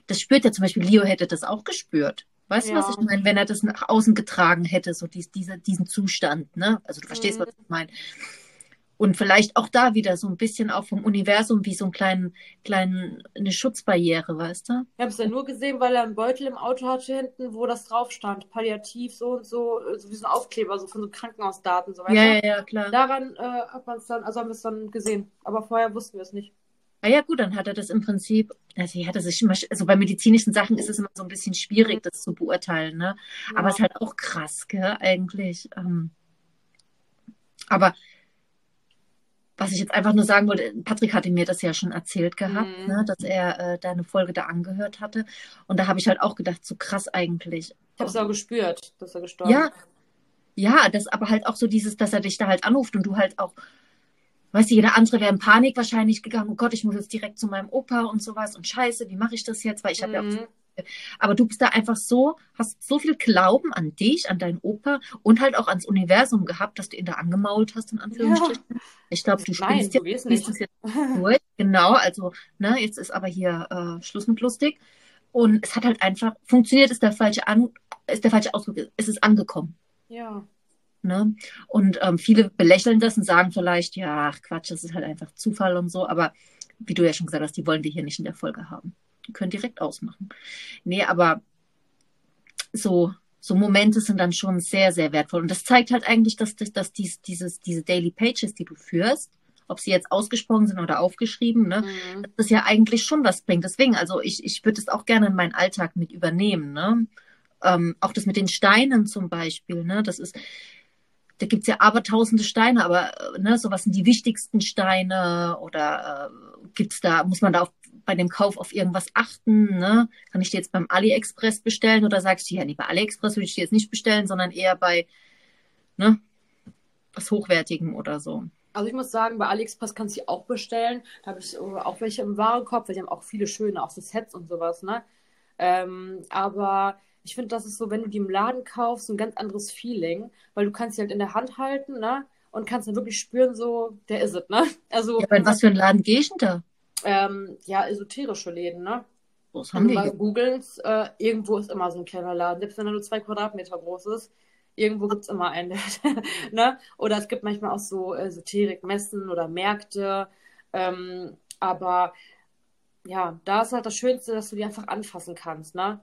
das spürt er zum Beispiel, Leo hätte das auch gespürt. Weißt ja. du, was ich meine? Wenn er das nach außen getragen hätte, so dies, dieser, diesen Zustand, ne? Also du verstehst, mhm. was ich meine. Und vielleicht auch da wieder so ein bisschen auch vom Universum wie so ein kleinen, kleinen, eine Schutzbarriere, weißt du? Ich habe es ja nur gesehen, weil er einen Beutel im Auto hatte hinten, wo das drauf stand. Palliativ, so und so, so wie so ein Aufkleber, so von so Krankenhausdaten, so weiter. Ja, ja, ja, klar. Daran äh, hat man es dann, also haben wir es dann gesehen. Aber vorher wussten wir es nicht. Ah ja, gut, dann hat er das im Prinzip, also ja, das ist immer, also bei medizinischen Sachen ist es immer so ein bisschen schwierig, das zu beurteilen, ne? Ja. Aber es ist halt auch krass, gell, eigentlich. Ähm, aber was ich jetzt einfach nur sagen wollte, Patrick hatte mir das ja schon erzählt gehabt, mhm. ne, dass er äh, da eine Folge da angehört hatte. Und da habe ich halt auch gedacht, so krass eigentlich. Ich habe es auch gespürt, dass er gestorben ist. Ja, ja, das aber halt auch so dieses, dass er dich da halt anruft und du halt auch, weißt du, jeder andere wäre in Panik wahrscheinlich gegangen, oh Gott, ich muss jetzt direkt zu meinem Opa und sowas und scheiße, wie mache ich das jetzt? Weil ich habe mhm. ja auch aber du bist da einfach so, hast so viel Glauben an dich, an deinen Opa und halt auch ans Universum gehabt, dass du ihn da angemault hast, in Anführungsstrichen. Ja. Ich glaube, du spielst jetzt, du nicht. jetzt durch. Genau, also, ne, jetzt ist aber hier äh, Schluss mit lustig. Und es hat halt einfach, funktioniert ist der falsche an, ist der falsche Ausdruck, es ist angekommen. Ja. Ne? Und ähm, viele belächeln das und sagen vielleicht, ja, ach Quatsch, das ist halt einfach Zufall und so, aber wie du ja schon gesagt hast, die wollen wir hier nicht in der Folge haben. Die können direkt ausmachen. Nee, aber so, so Momente sind dann schon sehr, sehr wertvoll. Und das zeigt halt eigentlich, dass, dass, dies, dieses, diese Daily Pages, die du führst, ob sie jetzt ausgesprochen sind oder aufgeschrieben, ne, mhm. dass das ja eigentlich schon was bringt. Deswegen, also ich, ich würde es auch gerne in meinen Alltag mit übernehmen. Ne? Ähm, auch das mit den Steinen zum Beispiel, ne? Das ist, da gibt's ja abertausende Steine, aber ne, so was sind die wichtigsten Steine oder äh, gibt's da, muss man da auf bei dem Kauf auf irgendwas achten? Ne? Kann ich die jetzt beim AliExpress bestellen oder sagst du, ja, nee, bei AliExpress würde ich die jetzt nicht bestellen, sondern eher bei ne, was Hochwertigem oder so? Also ich muss sagen, bei AliExpress kannst du sie auch bestellen. Da habe ich auch welche im Warenkorb, weil die haben auch viele schöne, auch so Sets und sowas, ne? Ähm, aber ich finde, das ist so, wenn du die im Laden kaufst, ein ganz anderes Feeling, weil du kannst sie halt in der Hand halten, ne? und kannst dann wirklich spüren, so, der ist es, ne? Also, Ja, aber in was für einen Laden gehe ich denn da? Ähm, ja, esoterische Läden, ne? Was Wenn haben du die mal googelst, äh, irgendwo ist immer so ein kleiner Laden, selbst wenn er nur zwei Quadratmeter groß ist. Irgendwo gibt es immer einen. [LAUGHS] ne? Oder es gibt manchmal auch so Esoterik-Messen oder Märkte. Ähm, aber ja, da ist halt das Schönste, dass du die einfach anfassen kannst. Ne?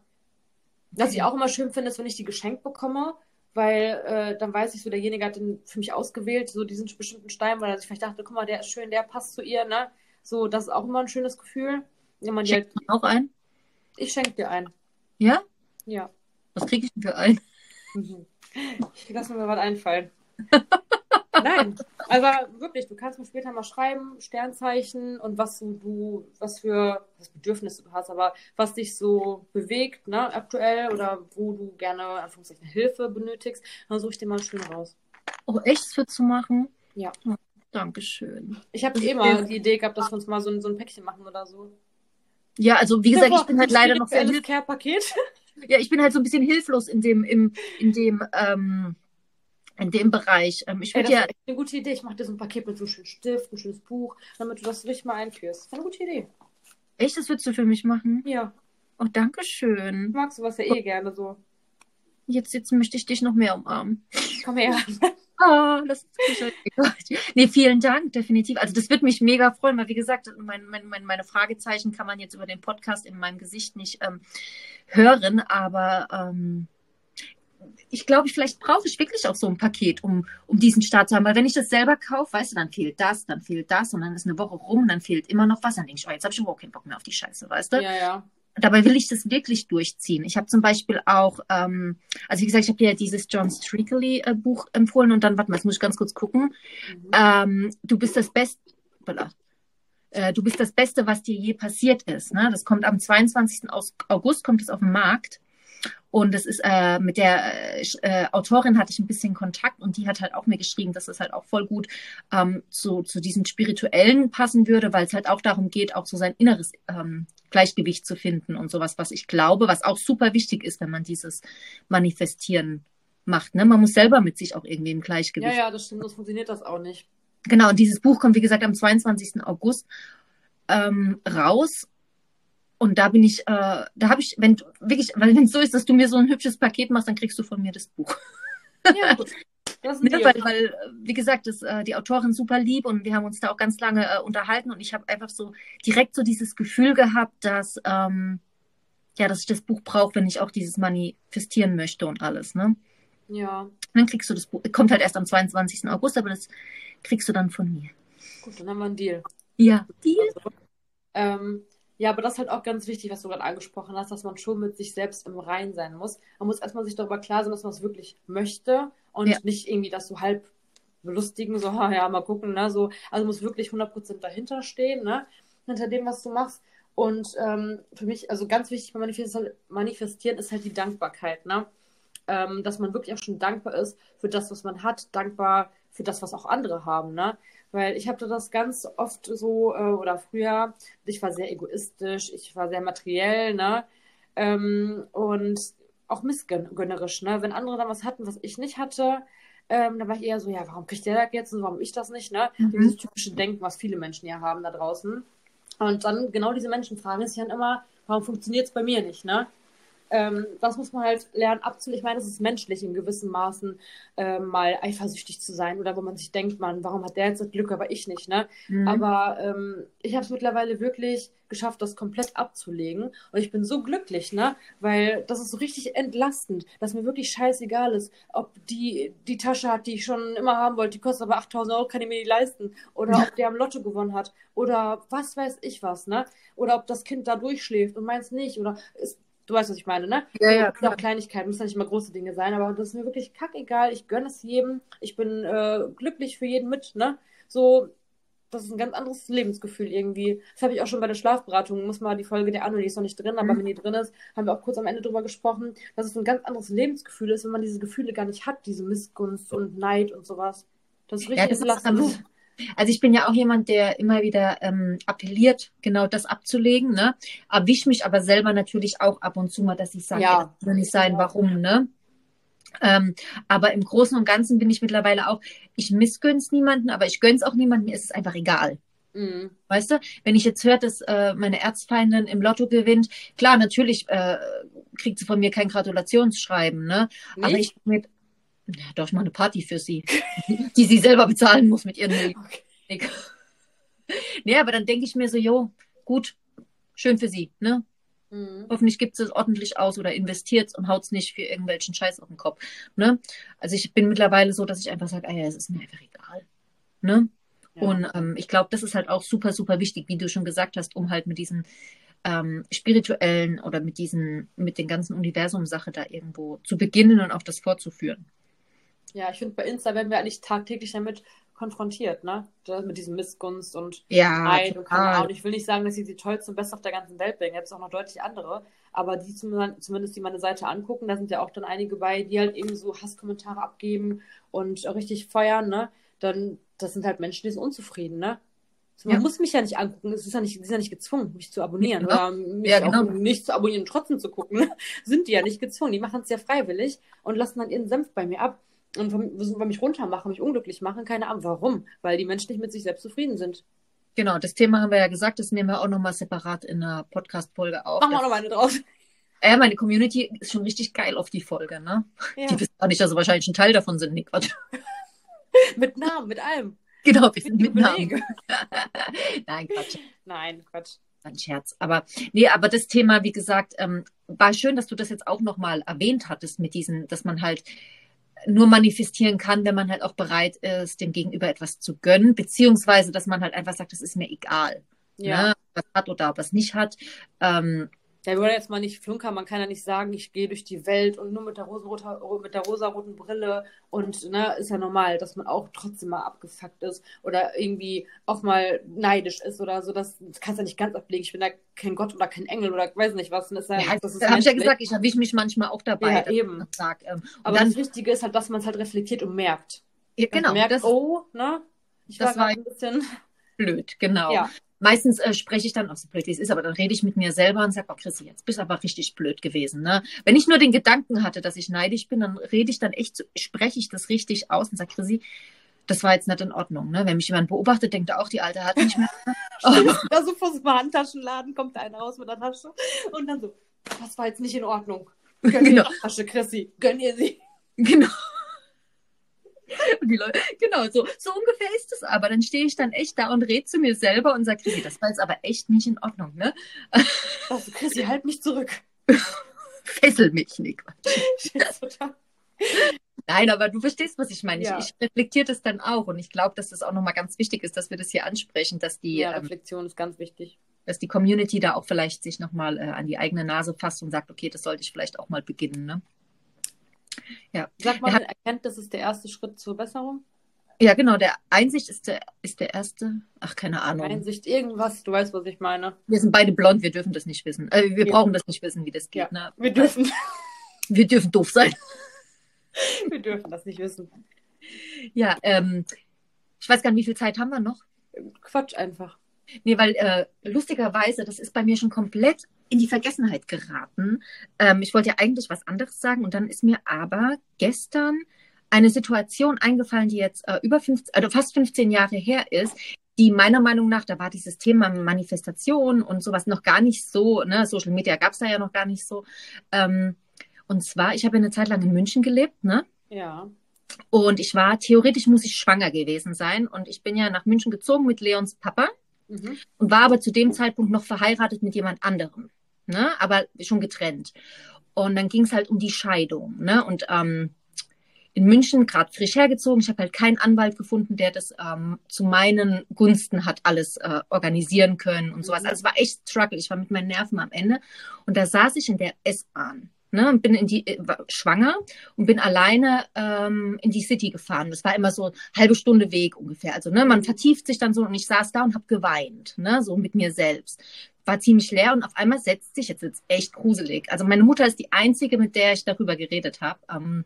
Was ich auch immer schön finde, ist, wenn ich die geschenkt bekomme, weil äh, dann weiß ich so, derjenige hat den für mich ausgewählt, so diesen bestimmten Stein, weil er sich vielleicht dachte, guck mal, der ist schön, der passt zu ihr. Ne? So, das ist auch immer ein schönes Gefühl. Wenn man halt, Schenkt man auch ein? ich schenke dir einen. Ja? Ja. Was kriege ich denn für ein? Mhm. Ich lasse mir mal was einfallen. [LAUGHS] Nein, also wirklich, du kannst mir später mal schreiben, Sternzeichen und was du, du was für was Bedürfnisse du hast, aber was dich so bewegt, ne, aktuell oder wo du gerne Anführungszeichen Hilfe benötigst, dann suche ich dir mal schön raus. Oh, echt für zu machen? Ja. Oh, Dankeschön. Ich habe eh mal die Idee gehabt, dass wir uns mal so ein, so ein Päckchen machen oder so. Ja, also wie gesagt, ich bin halt leider noch sehr Care-Paket. [LAUGHS] ja, ich bin halt so ein bisschen hilflos in dem, im, in dem, ähm, in dem Bereich. Ähm, ich würde das ja, ist echt eine gute Idee. Ich mache dir so ein Paket mit so einem schönen Stift, ein schönes Buch, damit du das richtig mal einführst. Das ist eine gute Idee. echt, das würdest du für mich machen? Ja, Oh, Dankeschön. magst du was ja eh gerne so. Jetzt, jetzt möchte ich dich noch mehr umarmen. Komm her. [LAUGHS] Ah, das ist [LAUGHS] Nee, vielen Dank, definitiv. Also das wird mich mega freuen, weil wie gesagt, mein, mein, meine Fragezeichen kann man jetzt über den Podcast in meinem Gesicht nicht ähm, hören, aber ähm, ich glaube, vielleicht brauche ich wirklich auch so ein Paket, um, um diesen Start zu haben. Weil wenn ich das selber kaufe, weißt du, dann fehlt das, dann fehlt das und dann ist eine Woche rum, dann fehlt immer noch was. Dann denke ich, oh, jetzt habe ich überhaupt keinen Bock mehr auf die Scheiße, weißt du? Ja, ja. Dabei will ich das wirklich durchziehen. Ich habe zum Beispiel auch, ähm, also wie gesagt, ich habe dir ja dieses John Strickley äh, Buch empfohlen und dann, warte mal, jetzt muss ich ganz kurz gucken. Mhm. Ähm, du bist das Beste, äh, du bist das Beste, was dir je passiert ist. Ne? Das kommt am 22. Aus August, kommt es auf den Markt. Und das ist äh, mit der äh, äh, Autorin hatte ich ein bisschen Kontakt und die hat halt auch mir geschrieben, dass es halt auch voll gut ähm, zu, zu diesen spirituellen passen würde, weil es halt auch darum geht, auch so sein inneres ähm, Gleichgewicht zu finden und sowas, was ich glaube, was auch super wichtig ist, wenn man dieses Manifestieren macht. Ne? Man muss selber mit sich auch irgendwie im Ja, Gleichgewicht. ja, das stimmt, sonst funktioniert das auch nicht. Genau, und dieses Buch kommt, wie gesagt, am 22. August ähm, raus. Und da bin ich, äh, da habe ich, wenn du- wirklich, weil wenn es so ist, dass du mir so ein hübsches Paket machst, dann kriegst du von mir das Buch. Ja, [LAUGHS] gut. Das ist ein Ne, weil, weil, wie gesagt, das, äh, die Autorin super lieb und wir haben uns da auch ganz lange äh, unterhalten und ich habe einfach so direkt so dieses Gefühl gehabt, dass, ähm, ja, dass ich das Buch brauche, wenn ich auch dieses manifestieren möchte und alles, ne? Ja, dann kriegst du das Buch, kommt halt erst am 22. August, aber das kriegst du dann von mir. gut, dann haben wir einen Deal. Ja, Deal. Ähm, ja, aber das ist halt auch ganz wichtig, was du gerade angesprochen hast, dass man schon mit sich selbst im Rein sein muss. Man muss erstmal sich darüber klar sein, dass man es wirklich möchte und Ja. nicht irgendwie das so halb belustigen, so, [LAUGHS] ja, mal gucken, ne, so. Also muss wirklich 100% dahinter stehen, ne, hinter dem, was du machst. Und ähm, für mich, also ganz wichtig beim Manifest- Manifestieren ist halt die Dankbarkeit, ne? Ähm, dass man wirklich auch schon dankbar ist für das, was man hat, dankbar für das, was auch andere haben, ne? Weil ich hatte das ganz oft so, äh, oder früher, ich war sehr egoistisch, ich war sehr materiell, ne? Ähm, und auch missgönnerisch, ne? Wenn andere dann was hatten, was ich nicht hatte, ähm, dann war ich eher so, ja, warum kriegt der das jetzt und warum ich das nicht, ne? Mhm. Dieses typische Denken, was viele Menschen ja haben da draußen. Und dann genau diese Menschen fragen sich dann immer, warum funktioniert es bei mir nicht, ne? Ähm, das muss man halt lernen abzulegen. Ich meine, es ist menschlich in gewissen Maßen ähm, mal eifersüchtig zu sein oder wo man sich denkt, man, warum hat der jetzt das Glück, aber ich nicht, ne? Mhm. Aber ähm, ich habe es mittlerweile wirklich geschafft, das komplett abzulegen. Und ich bin so glücklich, ne? Weil das ist so richtig entlastend, dass mir wirklich scheißegal ist, ob die die Tasche hat, die ich schon immer haben wollte, die kostet aber 8000 Euro, kann ich mir die leisten. Oder Ja. ob der am Lotto gewonnen hat. Oder was weiß ich was, ne? Oder ob das Kind da durchschläft und meins nicht. Oder ist, du weißt, was ich meine, ne? Ja, ja, klar. auch Kleinigkeiten, müssen ja nicht immer große Dinge sein, aber das ist mir wirklich kackegal. Ich gönne es jedem. Ich bin äh, glücklich für jeden mit, ne? So, das ist ein ganz anderes Lebensgefühl irgendwie. Das habe ich auch schon bei der Schlafberatung. Muss mal die Folge der Anno, die ist noch nicht drin, aber Mhm. wenn die drin ist, haben wir auch kurz am Ende drüber gesprochen, dass es ein ganz anderes Lebensgefühl ist, wenn man diese Gefühle gar nicht hat, diese Missgunst und Neid und sowas. Das ist Ja, richtig das ist. Also ich bin ja auch jemand, der immer wieder ähm, appelliert, genau das abzulegen, ne? Erwisch mich aber selber natürlich auch ab und zu mal, dass ich sage, Ja. das will nicht sein, warum, ne? Ähm, aber im Großen und Ganzen bin ich mittlerweile auch, ich missgönn's niemanden, aber ich gönn's auch niemanden, mir ist es einfach egal. Mhm. Weißt du, wenn ich jetzt höre, dass äh, meine Erzfeindin im Lotto gewinnt, klar, natürlich äh, kriegt sie von mir kein Gratulationsschreiben, ne? Nicht? Aber ich mit, ja, doch, ich mache eine Party für sie, [LAUGHS] die sie selber bezahlen muss mit ihren okay. Nee, aber dann denke ich mir so, jo, gut, schön für sie, ne? Mhm. Hoffentlich gibt es ordentlich aus oder investiert es und haut es nicht für irgendwelchen Scheiß auf den Kopf. Ne? Also ich bin mittlerweile so, dass ich einfach sage, ah ja, es ist mir einfach egal. Ne? Ja. Und ähm, ich glaube, das ist halt auch super, super wichtig, wie du schon gesagt hast, um halt mit diesen ähm, spirituellen oder mit diesen, mit den ganzen Universum-Sache da irgendwo zu beginnen und auch das fortzuführen. Ja, ich finde, bei Insta werden wir eigentlich tagtäglich damit konfrontiert, ne? Mit diesem Missgunst und ja, Neid und keine Ahnung. Ich will nicht sagen, dass sie die tollste und beste auf der ganzen Welt bin. Jetzt auch noch deutlich andere. Aber die zumindest, die meine Seite angucken, da sind ja auch dann einige bei, die halt eben so Hasskommentare abgeben und richtig feuern, ne? Dann, das sind halt Menschen, die sind unzufrieden, ne? man ja. muss mich ja nicht angucken, es ist ja nicht, sie ist ja nicht gezwungen, mich zu abonnieren genau. oder mich ja, genau. auch nicht zu abonnieren und trotzdem zu gucken. [LAUGHS] sind die ja nicht gezwungen, die machen es ja freiwillig und lassen dann ihren Senf bei mir ab und wollen mich runtermachen, mich unglücklich machen. Keine Ahnung, warum? Weil die Menschen nicht mit sich selbst zufrieden sind. Genau, das Thema haben wir ja gesagt, das nehmen wir auch nochmal separat in einer Podcast-Folge auf. Machen wir auch noch eine draus. Ja, meine Community ist schon richtig geil auf die Folge, ne? Ja. Die wissen gar nicht, dass sie wahrscheinlich ein Teil davon sind, Nick. [LAUGHS] mit Namen, mit allem. Genau, wir sind mit, mit Namen. [LAUGHS] Nein, Quatsch. Nein, Quatsch. Ein Scherz. Aber nee, aber das Thema, wie gesagt, ähm, war schön, dass du das jetzt auch nochmal erwähnt hattest mit diesen, dass man halt nur manifestieren kann, wenn man halt auch bereit ist, dem Gegenüber etwas zu gönnen, beziehungsweise dass man halt einfach sagt, das ist mir egal, ja. ne, was hat oder was nicht hat. Ähm, der würde jetzt mal nicht flunkern, man kann ja nicht sagen, ich gehe durch die Welt und nur mit der, mit der rosaroten Brille und ne, ist ja normal, dass man auch trotzdem mal abgefuckt ist oder irgendwie auch mal neidisch ist oder so. Das, das kannst du ja nicht ganz ablegen. Ich bin da kein Gott oder kein Engel oder weiß nicht was. Das, ja, ja, das habe ich ja gesagt, ich erwische mich manchmal auch dabei. Ja, eben. Sag, ähm, Aber dann, das Wichtige ist halt, dass man es halt reflektiert und merkt. Ja, genau. merkt, das, oh, ne? Ich das war, war ein bisschen blöd, genau. Ja meistens äh, spreche ich dann, auch so blöd wie es ist, aber dann rede ich mit mir selber und sage, oh Chrissy, jetzt bist du aber richtig blöd gewesen. Ne? Wenn ich nur den Gedanken hatte, dass ich neidisch bin, dann rede ich dann echt, spreche ich das richtig aus und sage, Chrissy, das war jetzt nicht in Ordnung. Ne? Wenn mich jemand beobachtet, denkt er auch, die Alte hat nicht mehr. [LAUGHS] oh. Da so vor so einem Handtaschenladen kommt einer raus mit der Tasche und dann so, das war jetzt nicht in Ordnung. Gönn genau. ihr die Tasche, Chrissy, gönn ihr sie. Genau. Und die Leute, genau, so, so ungefähr ist es aber. Dann stehe ich dann echt da und rede zu mir selber und sage, Chrissy, das war jetzt aber echt nicht in Ordnung, ne? Also, Chrissy, halt mich zurück. [LAUGHS] Fessel mich, Nick. [LAUGHS] Nein, aber du verstehst, was ich meine. Ja. Ich, ich reflektiere das dann auch und ich glaube, dass das auch nochmal ganz wichtig ist, dass wir das hier ansprechen, dass die. Ja, ähm, Reflexion ähm, ist ganz wichtig. Dass die Community da auch vielleicht sich nochmal äh, an die eigene Nase fasst und sagt, okay, das sollte ich vielleicht auch mal beginnen, ne? Ja. Sag mal, hat, Erkenntnis ist der erste Schritt zur Besserung? Ja, genau. Der Einsicht ist der, ist der erste. Ach, keine Ahnung. Einsicht, irgendwas. Du weißt, was ich meine. Wir sind beide blond. Wir dürfen das nicht wissen. Äh, wir ja. brauchen das nicht wissen, wie das geht. Ja. Ne? Wir dürfen. [LAUGHS] Wir dürfen doof sein. Wir dürfen das nicht wissen. Ja, ähm, ich weiß gar nicht, wie viel Zeit haben wir noch? Quatsch einfach. Nee, weil äh, lustigerweise, das ist bei mir schon komplett in die Vergessenheit geraten. Ähm, ich wollte ja eigentlich was anderes sagen und dann ist mir aber gestern eine Situation eingefallen, die jetzt äh, über 15, also fast 15 Jahre her ist, die meiner Meinung nach, da war dieses Thema Manifestation und sowas noch gar nicht so, ne, Social Media gab es da ja noch gar nicht so. Ähm, und zwar, ich habe eine Zeit lang in München gelebt, ne? Ja. Und ich war, theoretisch muss ich schwanger gewesen sein. Und ich bin ja nach München gezogen mit Leons Papa mhm. und war aber zu dem Zeitpunkt noch verheiratet mit jemand anderem ne? aber schon getrennt. Und dann ging es halt um die Scheidung. Ne? Und ähm, in München gerade frisch hergezogen. Ich habe halt keinen Anwalt gefunden, der das ähm, zu meinen Gunsten hat alles äh, organisieren können und sowas. Also es war echt Struggle. Ich war mit meinen Nerven am Ende. Und da saß ich in der S-Bahn. Ne, und bin in die äh, schwanger und bin alleine ähm, in die City gefahren. Das war immer so halbe Stunde Weg ungefähr. Also ne, man vertieft sich dann so und ich saß da und habe geweint, ne, so mit mir selbst war ziemlich leer und auf einmal setzt sich, jetzt wird's echt gruselig. Also meine Mutter ist die einzige, mit der ich darüber geredet habe. Ähm,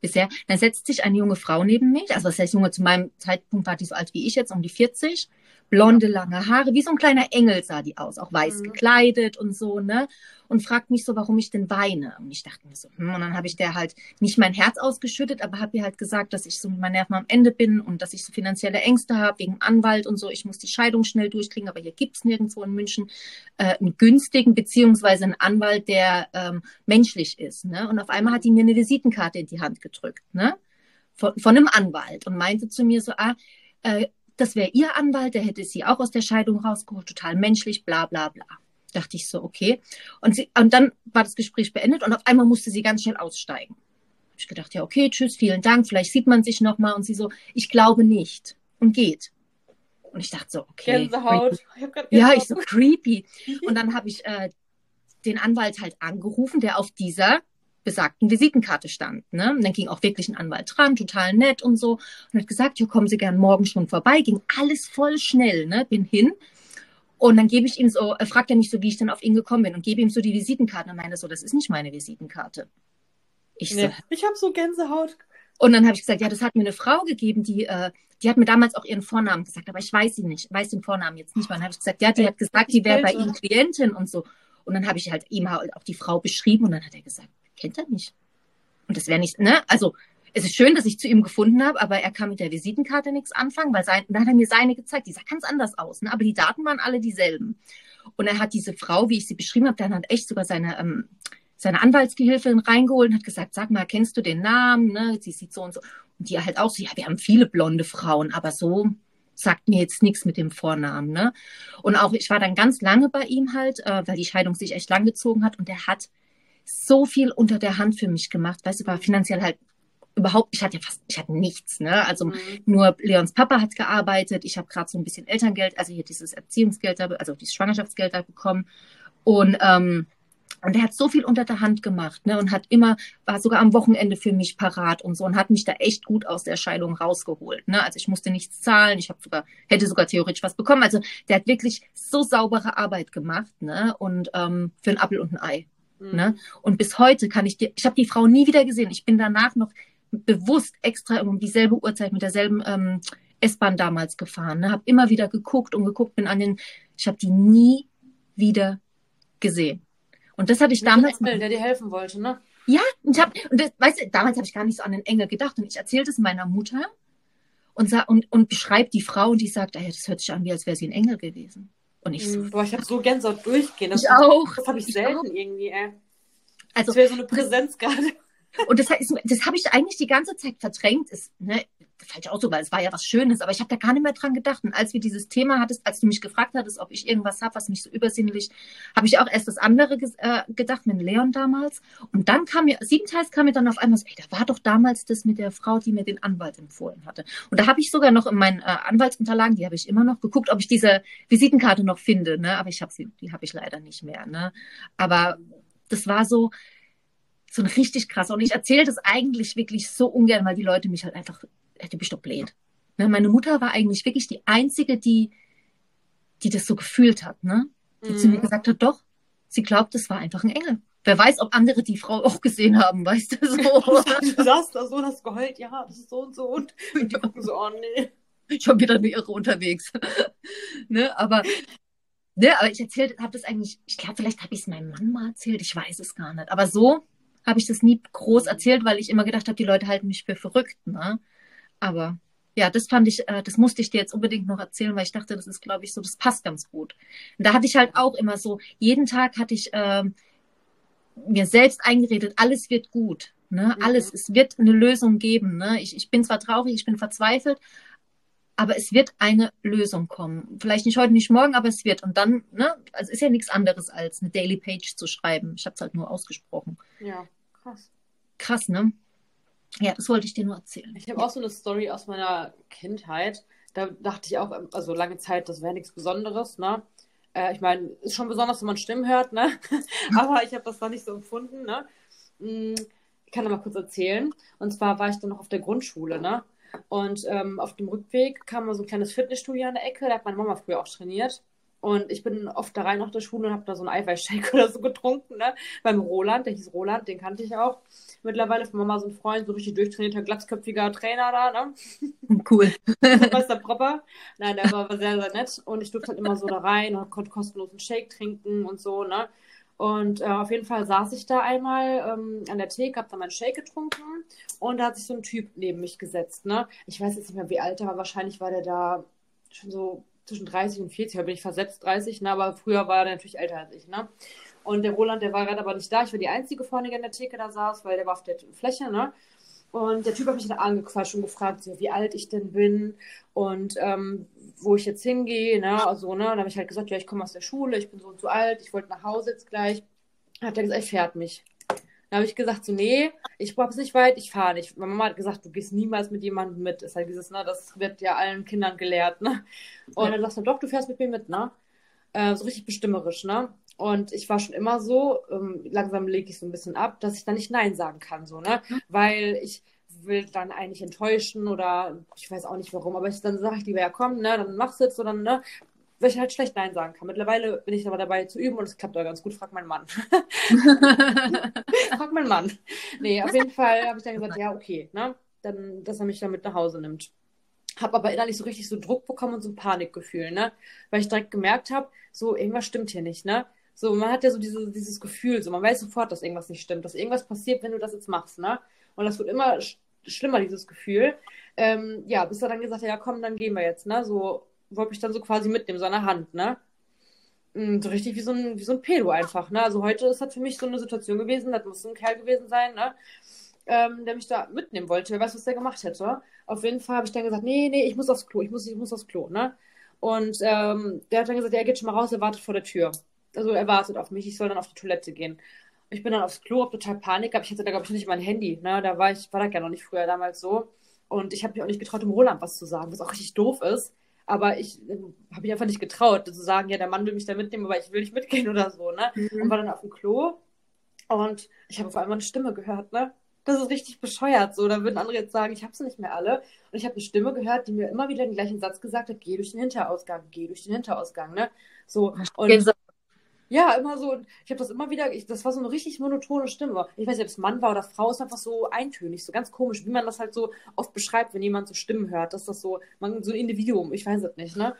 bisher. Dann setzt sich eine junge Frau neben mich, also was heißt junge, zu meinem Zeitpunkt war die so alt wie ich jetzt, um die 40, blonde, lange Haare, wie so ein kleiner Engel sah die aus, auch weiß Mhm. gekleidet und so, ne? Und fragt mich so, warum ich denn weine. Und ich dachte mir so, hm, und dann habe ich der halt nicht mein Herz ausgeschüttet, aber habe ihr halt gesagt, dass ich so mit meinen Nerven am Ende bin und dass ich so finanzielle Ängste habe wegen Anwalt und so. Ich muss die Scheidung schnell durchkriegen, aber hier gibt's nirgendwo in München äh, einen günstigen, beziehungsweise einen Anwalt, der ähm, menschlich ist. Ne? Und auf einmal hat die mir eine Visitenkarte in die Hand gedrückt, ne? Von, von einem Anwalt und meinte zu mir so, ah, äh, das wäre ihr Anwalt, der hätte sie auch aus der Scheidung rausgeholt, total menschlich, bla bla bla. Dachte ich so, okay. Und, sie, und dann war das Gespräch beendet und auf einmal musste sie ganz schnell aussteigen. Hab ich gedacht, ja, okay, tschüss, vielen Dank, vielleicht sieht man sich nochmal. Und sie so, ich glaube nicht. Und geht. Und ich dachte so, okay. Gänsehaut. Ich Ja, ich so creepy. [LAUGHS] Und dann habe ich äh, den Anwalt halt angerufen, der auf dieser besagten Visitenkarte stand. Ne? Und dann ging auch wirklich ein Anwalt dran, total nett und so. Und hat gesagt, ja, kommen Sie gern morgen schon vorbei. Ging alles voll schnell, ne? Bin hin. Und dann gebe ich ihm so, äh, fragt er mich so, wie ich dann auf ihn gekommen bin und gebe ihm so die Visitenkarte und meine so, das ist nicht meine Visitenkarte. Ich so, Nee, ich habe so Gänsehaut. und dann habe ich gesagt, ja, das hat mir eine Frau gegeben, die, äh, die hat mir damals auch ihren Vornamen gesagt, aber ich weiß sie nicht, weiß den Vornamen jetzt nicht mehr. Und dann habe ich gesagt, ja, die Ey, hat gesagt, die wäre bei Ihnen Klientin und so. Und dann habe ich halt ihm halt auch die Frau beschrieben und dann hat er gesagt, kennt er nicht. Und das wäre nicht, ne? Also es ist schön, dass ich zu ihm gefunden habe, aber er kann mit der Visitenkarte nichts anfangen, weil sein, dann hat er mir seine gezeigt, die sah ganz anders aus, ne? aber die Daten waren alle dieselben. Und er hat diese Frau, wie ich sie beschrieben habe, dann hat echt sogar seine, ähm, seine Anwaltsgehilfin reingeholt und hat gesagt, sag mal, kennst du den Namen? Ne? Sie sieht so und so. Und die halt auch so, ja, wir haben viele blonde Frauen, aber so sagt mir jetzt nichts mit dem Vornamen. Ne? Und auch, ich war dann ganz lange bei ihm halt, äh, weil die Scheidung sich echt lang gezogen hat und er hat so viel unter der Hand für mich gemacht. Weißt du, war finanziell halt überhaupt, ich hatte ja fast, ich hatte nichts, ne? Also Mhm. nur Leons Papa hat gearbeitet, ich habe gerade so ein bisschen Elterngeld, also hier dieses Erziehungsgeld, da, also dieses Schwangerschaftsgeld da bekommen. Und, ähm, und er hat so viel unter der Hand gemacht, ne? Und hat immer, war sogar am Wochenende für mich parat und so und hat mich da echt gut aus der Scheidung rausgeholt. Ne? Also ich musste nichts zahlen, ich habe sogar, hätte sogar theoretisch was bekommen. Also der hat wirklich so saubere Arbeit gemacht, ne? Und ähm, für ein Apfel und ein Ei. Mhm. Ne? Und bis heute kann ich dir, ich habe die Frau nie wieder gesehen. Ich bin danach noch bewusst extra um dieselbe Uhrzeit mit derselben ähm, S-Bahn damals gefahren. Ne? Habe immer wieder geguckt und geguckt, bin an den, ich habe die nie wieder gesehen. Und das hatte ich Mit damals. Engel, der dir helfen wollte, ne? Ja, und ich hab, und das, weißt du, damals habe ich gar nicht so an den Engel gedacht. Und ich erzählte es meiner Mutter und, sa und, und beschreibt die Frau und die sagt, ey, das hört sich an, wie als wäre sie ein Engel gewesen. Und ich so, Mhm. Boah, ich habe so Gänsehaut durchgehen. Das, ich auch. das habe ich Ich selten auch. irgendwie, ey. Also, Das wäre so eine Präsenz gerade. Und das, heißt, das habe ich eigentlich die ganze Zeit verdrängt. Ist, ne, falsch auch so, weil es war ja was Schönes, aber ich habe da gar nicht mehr dran gedacht. Und als wir dieses Thema hattest, als du mich gefragt hattest, ob ich irgendwas habe, was mich so übersinnlich, habe ich auch erst das andere ges- äh, gedacht mit Leon damals. Und dann kam mir, siebenteils kam mir dann auf einmal so, ey, da war doch damals das mit der Frau, die mir den Anwalt empfohlen hatte. Und da habe ich sogar noch in meinen äh, Anwaltsunterlagen, die habe ich immer noch geguckt, ob ich diese Visitenkarte noch finde. Ne? Aber ich habe sie, die habe ich leider nicht mehr. Ne? Aber das war so, so ein richtig krass. Und ich erzähle das eigentlich wirklich so ungern, weil die Leute mich halt einfach, du bist doch blöd. Ne, meine Mutter war eigentlich wirklich die einzige, die, die das so gefühlt hat, ne? Die zu mir Mhm. gesagt hat, doch, sie glaubt, das war einfach ein Engel. Wer weiß, ob andere die Frau auch gesehen haben, weißt du, so. [LAUGHS] Du saßt da so und hast geheult, ja, das ist so und so. Und, und die gucken so, oh nee. schon wieder eine Irre unterwegs. [LAUGHS] ne, aber, ne, aber ich erzählt, habe das eigentlich, ich glaube, vielleicht habe ich es meinem Mann mal erzählt, ich weiß es gar nicht. Aber so habe ich das nie groß erzählt, weil ich immer gedacht habe, die Leute halten mich für verrückt, ne? Aber ja, das fand ich, äh, das musste ich dir jetzt unbedingt noch erzählen, weil ich dachte, das ist, glaube ich, so, das passt ganz gut. Und da hatte ich halt auch immer so, jeden Tag hatte ich ähm, mir selbst eingeredet, alles wird gut. Ne? Mhm. Alles, es wird eine Lösung geben. Ne? Ich, ich bin zwar traurig, ich bin verzweifelt, aber es wird eine Lösung kommen. Vielleicht nicht heute, nicht morgen, aber es wird. Und dann, ne, also ist ja nichts anderes als eine Daily Page zu schreiben. Ich habe es halt nur ausgesprochen. Ja, krass. Krass, ne? Ja, das wollte ich dir nur erzählen. Ich habe auch so eine Story aus meiner Kindheit. Da dachte ich auch, also lange Zeit, das wäre nichts Besonderes, ne? Äh, ich meine, ist schon besonders, wenn man Stimmen hört, ne? [LAUGHS] Aber ich habe das da nicht so empfunden, ne? Mm, Ich kann da mal kurz erzählen. Und zwar war ich dann noch auf der Grundschule, ne? Und ähm, auf dem Rückweg kam mal so ein kleines Fitnessstudio an der Ecke. Da hat meine Mama früher auch trainiert. Und ich bin oft da rein nach der Schule und habe da so einen Eiweißshake [LAUGHS] oder so getrunken, ne? Beim Roland, der hieß Roland, den kannte ich auch. Mittlerweile von Mama so ein Freund, so richtig durchtrainierter, glatzköpfiger Trainer da, ne? [LAUGHS] Cool. [LAUGHS] Was der Proper. Nein, der war, war sehr, sehr nett. Und ich durfte halt immer so da rein und konnte kostenlosen Shake trinken und so, ne? Und äh, auf jeden Fall saß ich da einmal ähm, an der Theke, hab dann meinen Shake getrunken und da hat sich so ein Typ neben mich gesetzt. Ne? Ich weiß jetzt nicht mehr, wie alt er war. Wahrscheinlich war der da schon so zwischen 30 und 40. Heute bin ich versetzt 30, ne? aber früher war er natürlich älter als ich. Ne? Und der Roland, der war gerade aber nicht da. Ich war die einzige vorne in der Theke da saß, weil der war auf der Fläche. Ne? Und der Typ hat mich dann angequatscht und gefragt, so, wie alt ich denn bin und ähm, wo ich jetzt hingehe. Ne? Also, ne? Und dann habe ich halt gesagt, ja, ich komme aus der Schule, ich bin so und so alt, ich wollte nach Hause jetzt gleich. Hat er gesagt, ich fährt mich. Dann habe ich gesagt, so, nee, ich brauche es nicht weit, ich fahre nicht. Meine Mama hat gesagt, du gehst niemals mit jemandem mit. Das ist halt dieses, ne, das wird ja allen Kindern gelehrt, ne? Und dann sagst du, doch, du fährst mit mir mit, ne? Äh, so richtig bestimmerisch, ne? Und ich war schon immer so, ähm, langsam lege ich so ein bisschen ab, dass ich dann nicht Nein sagen kann, so, ne? Mhm. Weil ich will dann eigentlich enttäuschen oder ich weiß auch nicht warum, aber ich, dann sage ich lieber, ja komm, ne, dann mach's jetzt, oder ne, weil ich halt schlecht Nein sagen kann. Mittlerweile bin ich aber dabei zu üben und es klappt auch ganz gut. Frag meinen Mann. [LAUGHS] Frag meinen Mann. Nee, auf jeden Fall habe ich dann gesagt, ja, okay, ne? Dann, dass er mich dann mit nach Hause nimmt. Habe aber innerlich so richtig so Druck bekommen und so ein Panikgefühl, ne? Weil ich direkt gemerkt habe, so irgendwas stimmt hier nicht, ne? So, man hat ja so diese, dieses Gefühl, so man weiß sofort, dass irgendwas nicht stimmt, dass irgendwas passiert, wenn du das jetzt machst, ne? Und das wird immer schlimmer, dieses Gefühl. Ähm, ja, bis er dann gesagt hat, ja komm, dann gehen wir jetzt, ne? So, wollte mich dann so quasi mitnehmen, so der Hand, ne? Mm, so richtig wie so ein, wie so ein Pedo einfach, ne? Also heute ist das für mich so eine Situation gewesen, das muss ein Kerl gewesen sein, ne? Ähm, der mich da mitnehmen wollte. Wer weiß, was der gemacht hätte. Auf jeden Fall habe ich dann gesagt, nee, nee, ich muss aufs Klo, ich muss, ich muss aufs Klo, ne? Und ähm, der hat dann gesagt, ja, er geht schon mal raus, er wartet vor der Tür. Also er wartet auf mich, ich soll dann auf die Toilette gehen. Ich bin dann aufs Klo, hab total Panik gehabt. Ich hatte da, glaube ich, nicht mein Handy. Ne? Da war ich, war das ja noch nicht früher damals so. Und ich habe mich auch nicht getraut, dem Roland was zu sagen, was auch richtig doof ist. Aber ich äh, habe mich einfach nicht getraut, zu sagen, ja, der Mann will mich da mitnehmen, aber ich will nicht mitgehen [LAUGHS] oder so, ne? Mhm. Und war dann auf dem Klo und ich habe auf einmal eine Stimme gehört, ne? Das ist richtig bescheuert, so. Da würden andere jetzt sagen, ich habe sie nicht mehr alle. Und ich habe eine Stimme gehört, die mir immer wieder den gleichen Satz gesagt hat, geh durch den Hinterausgang, geh durch den Hinterausgang, ne? So. Und, ja, immer so. Ich habe das immer wieder, ich, das war so eine richtig monotone Stimme. Ich weiß nicht, ob es Mann war oder Frau, ist einfach so eintönig, so ganz komisch, wie man das halt so oft beschreibt, wenn jemand so Stimmen hört, dass das so, man, so ein Individuum, ich weiß es nicht, ne?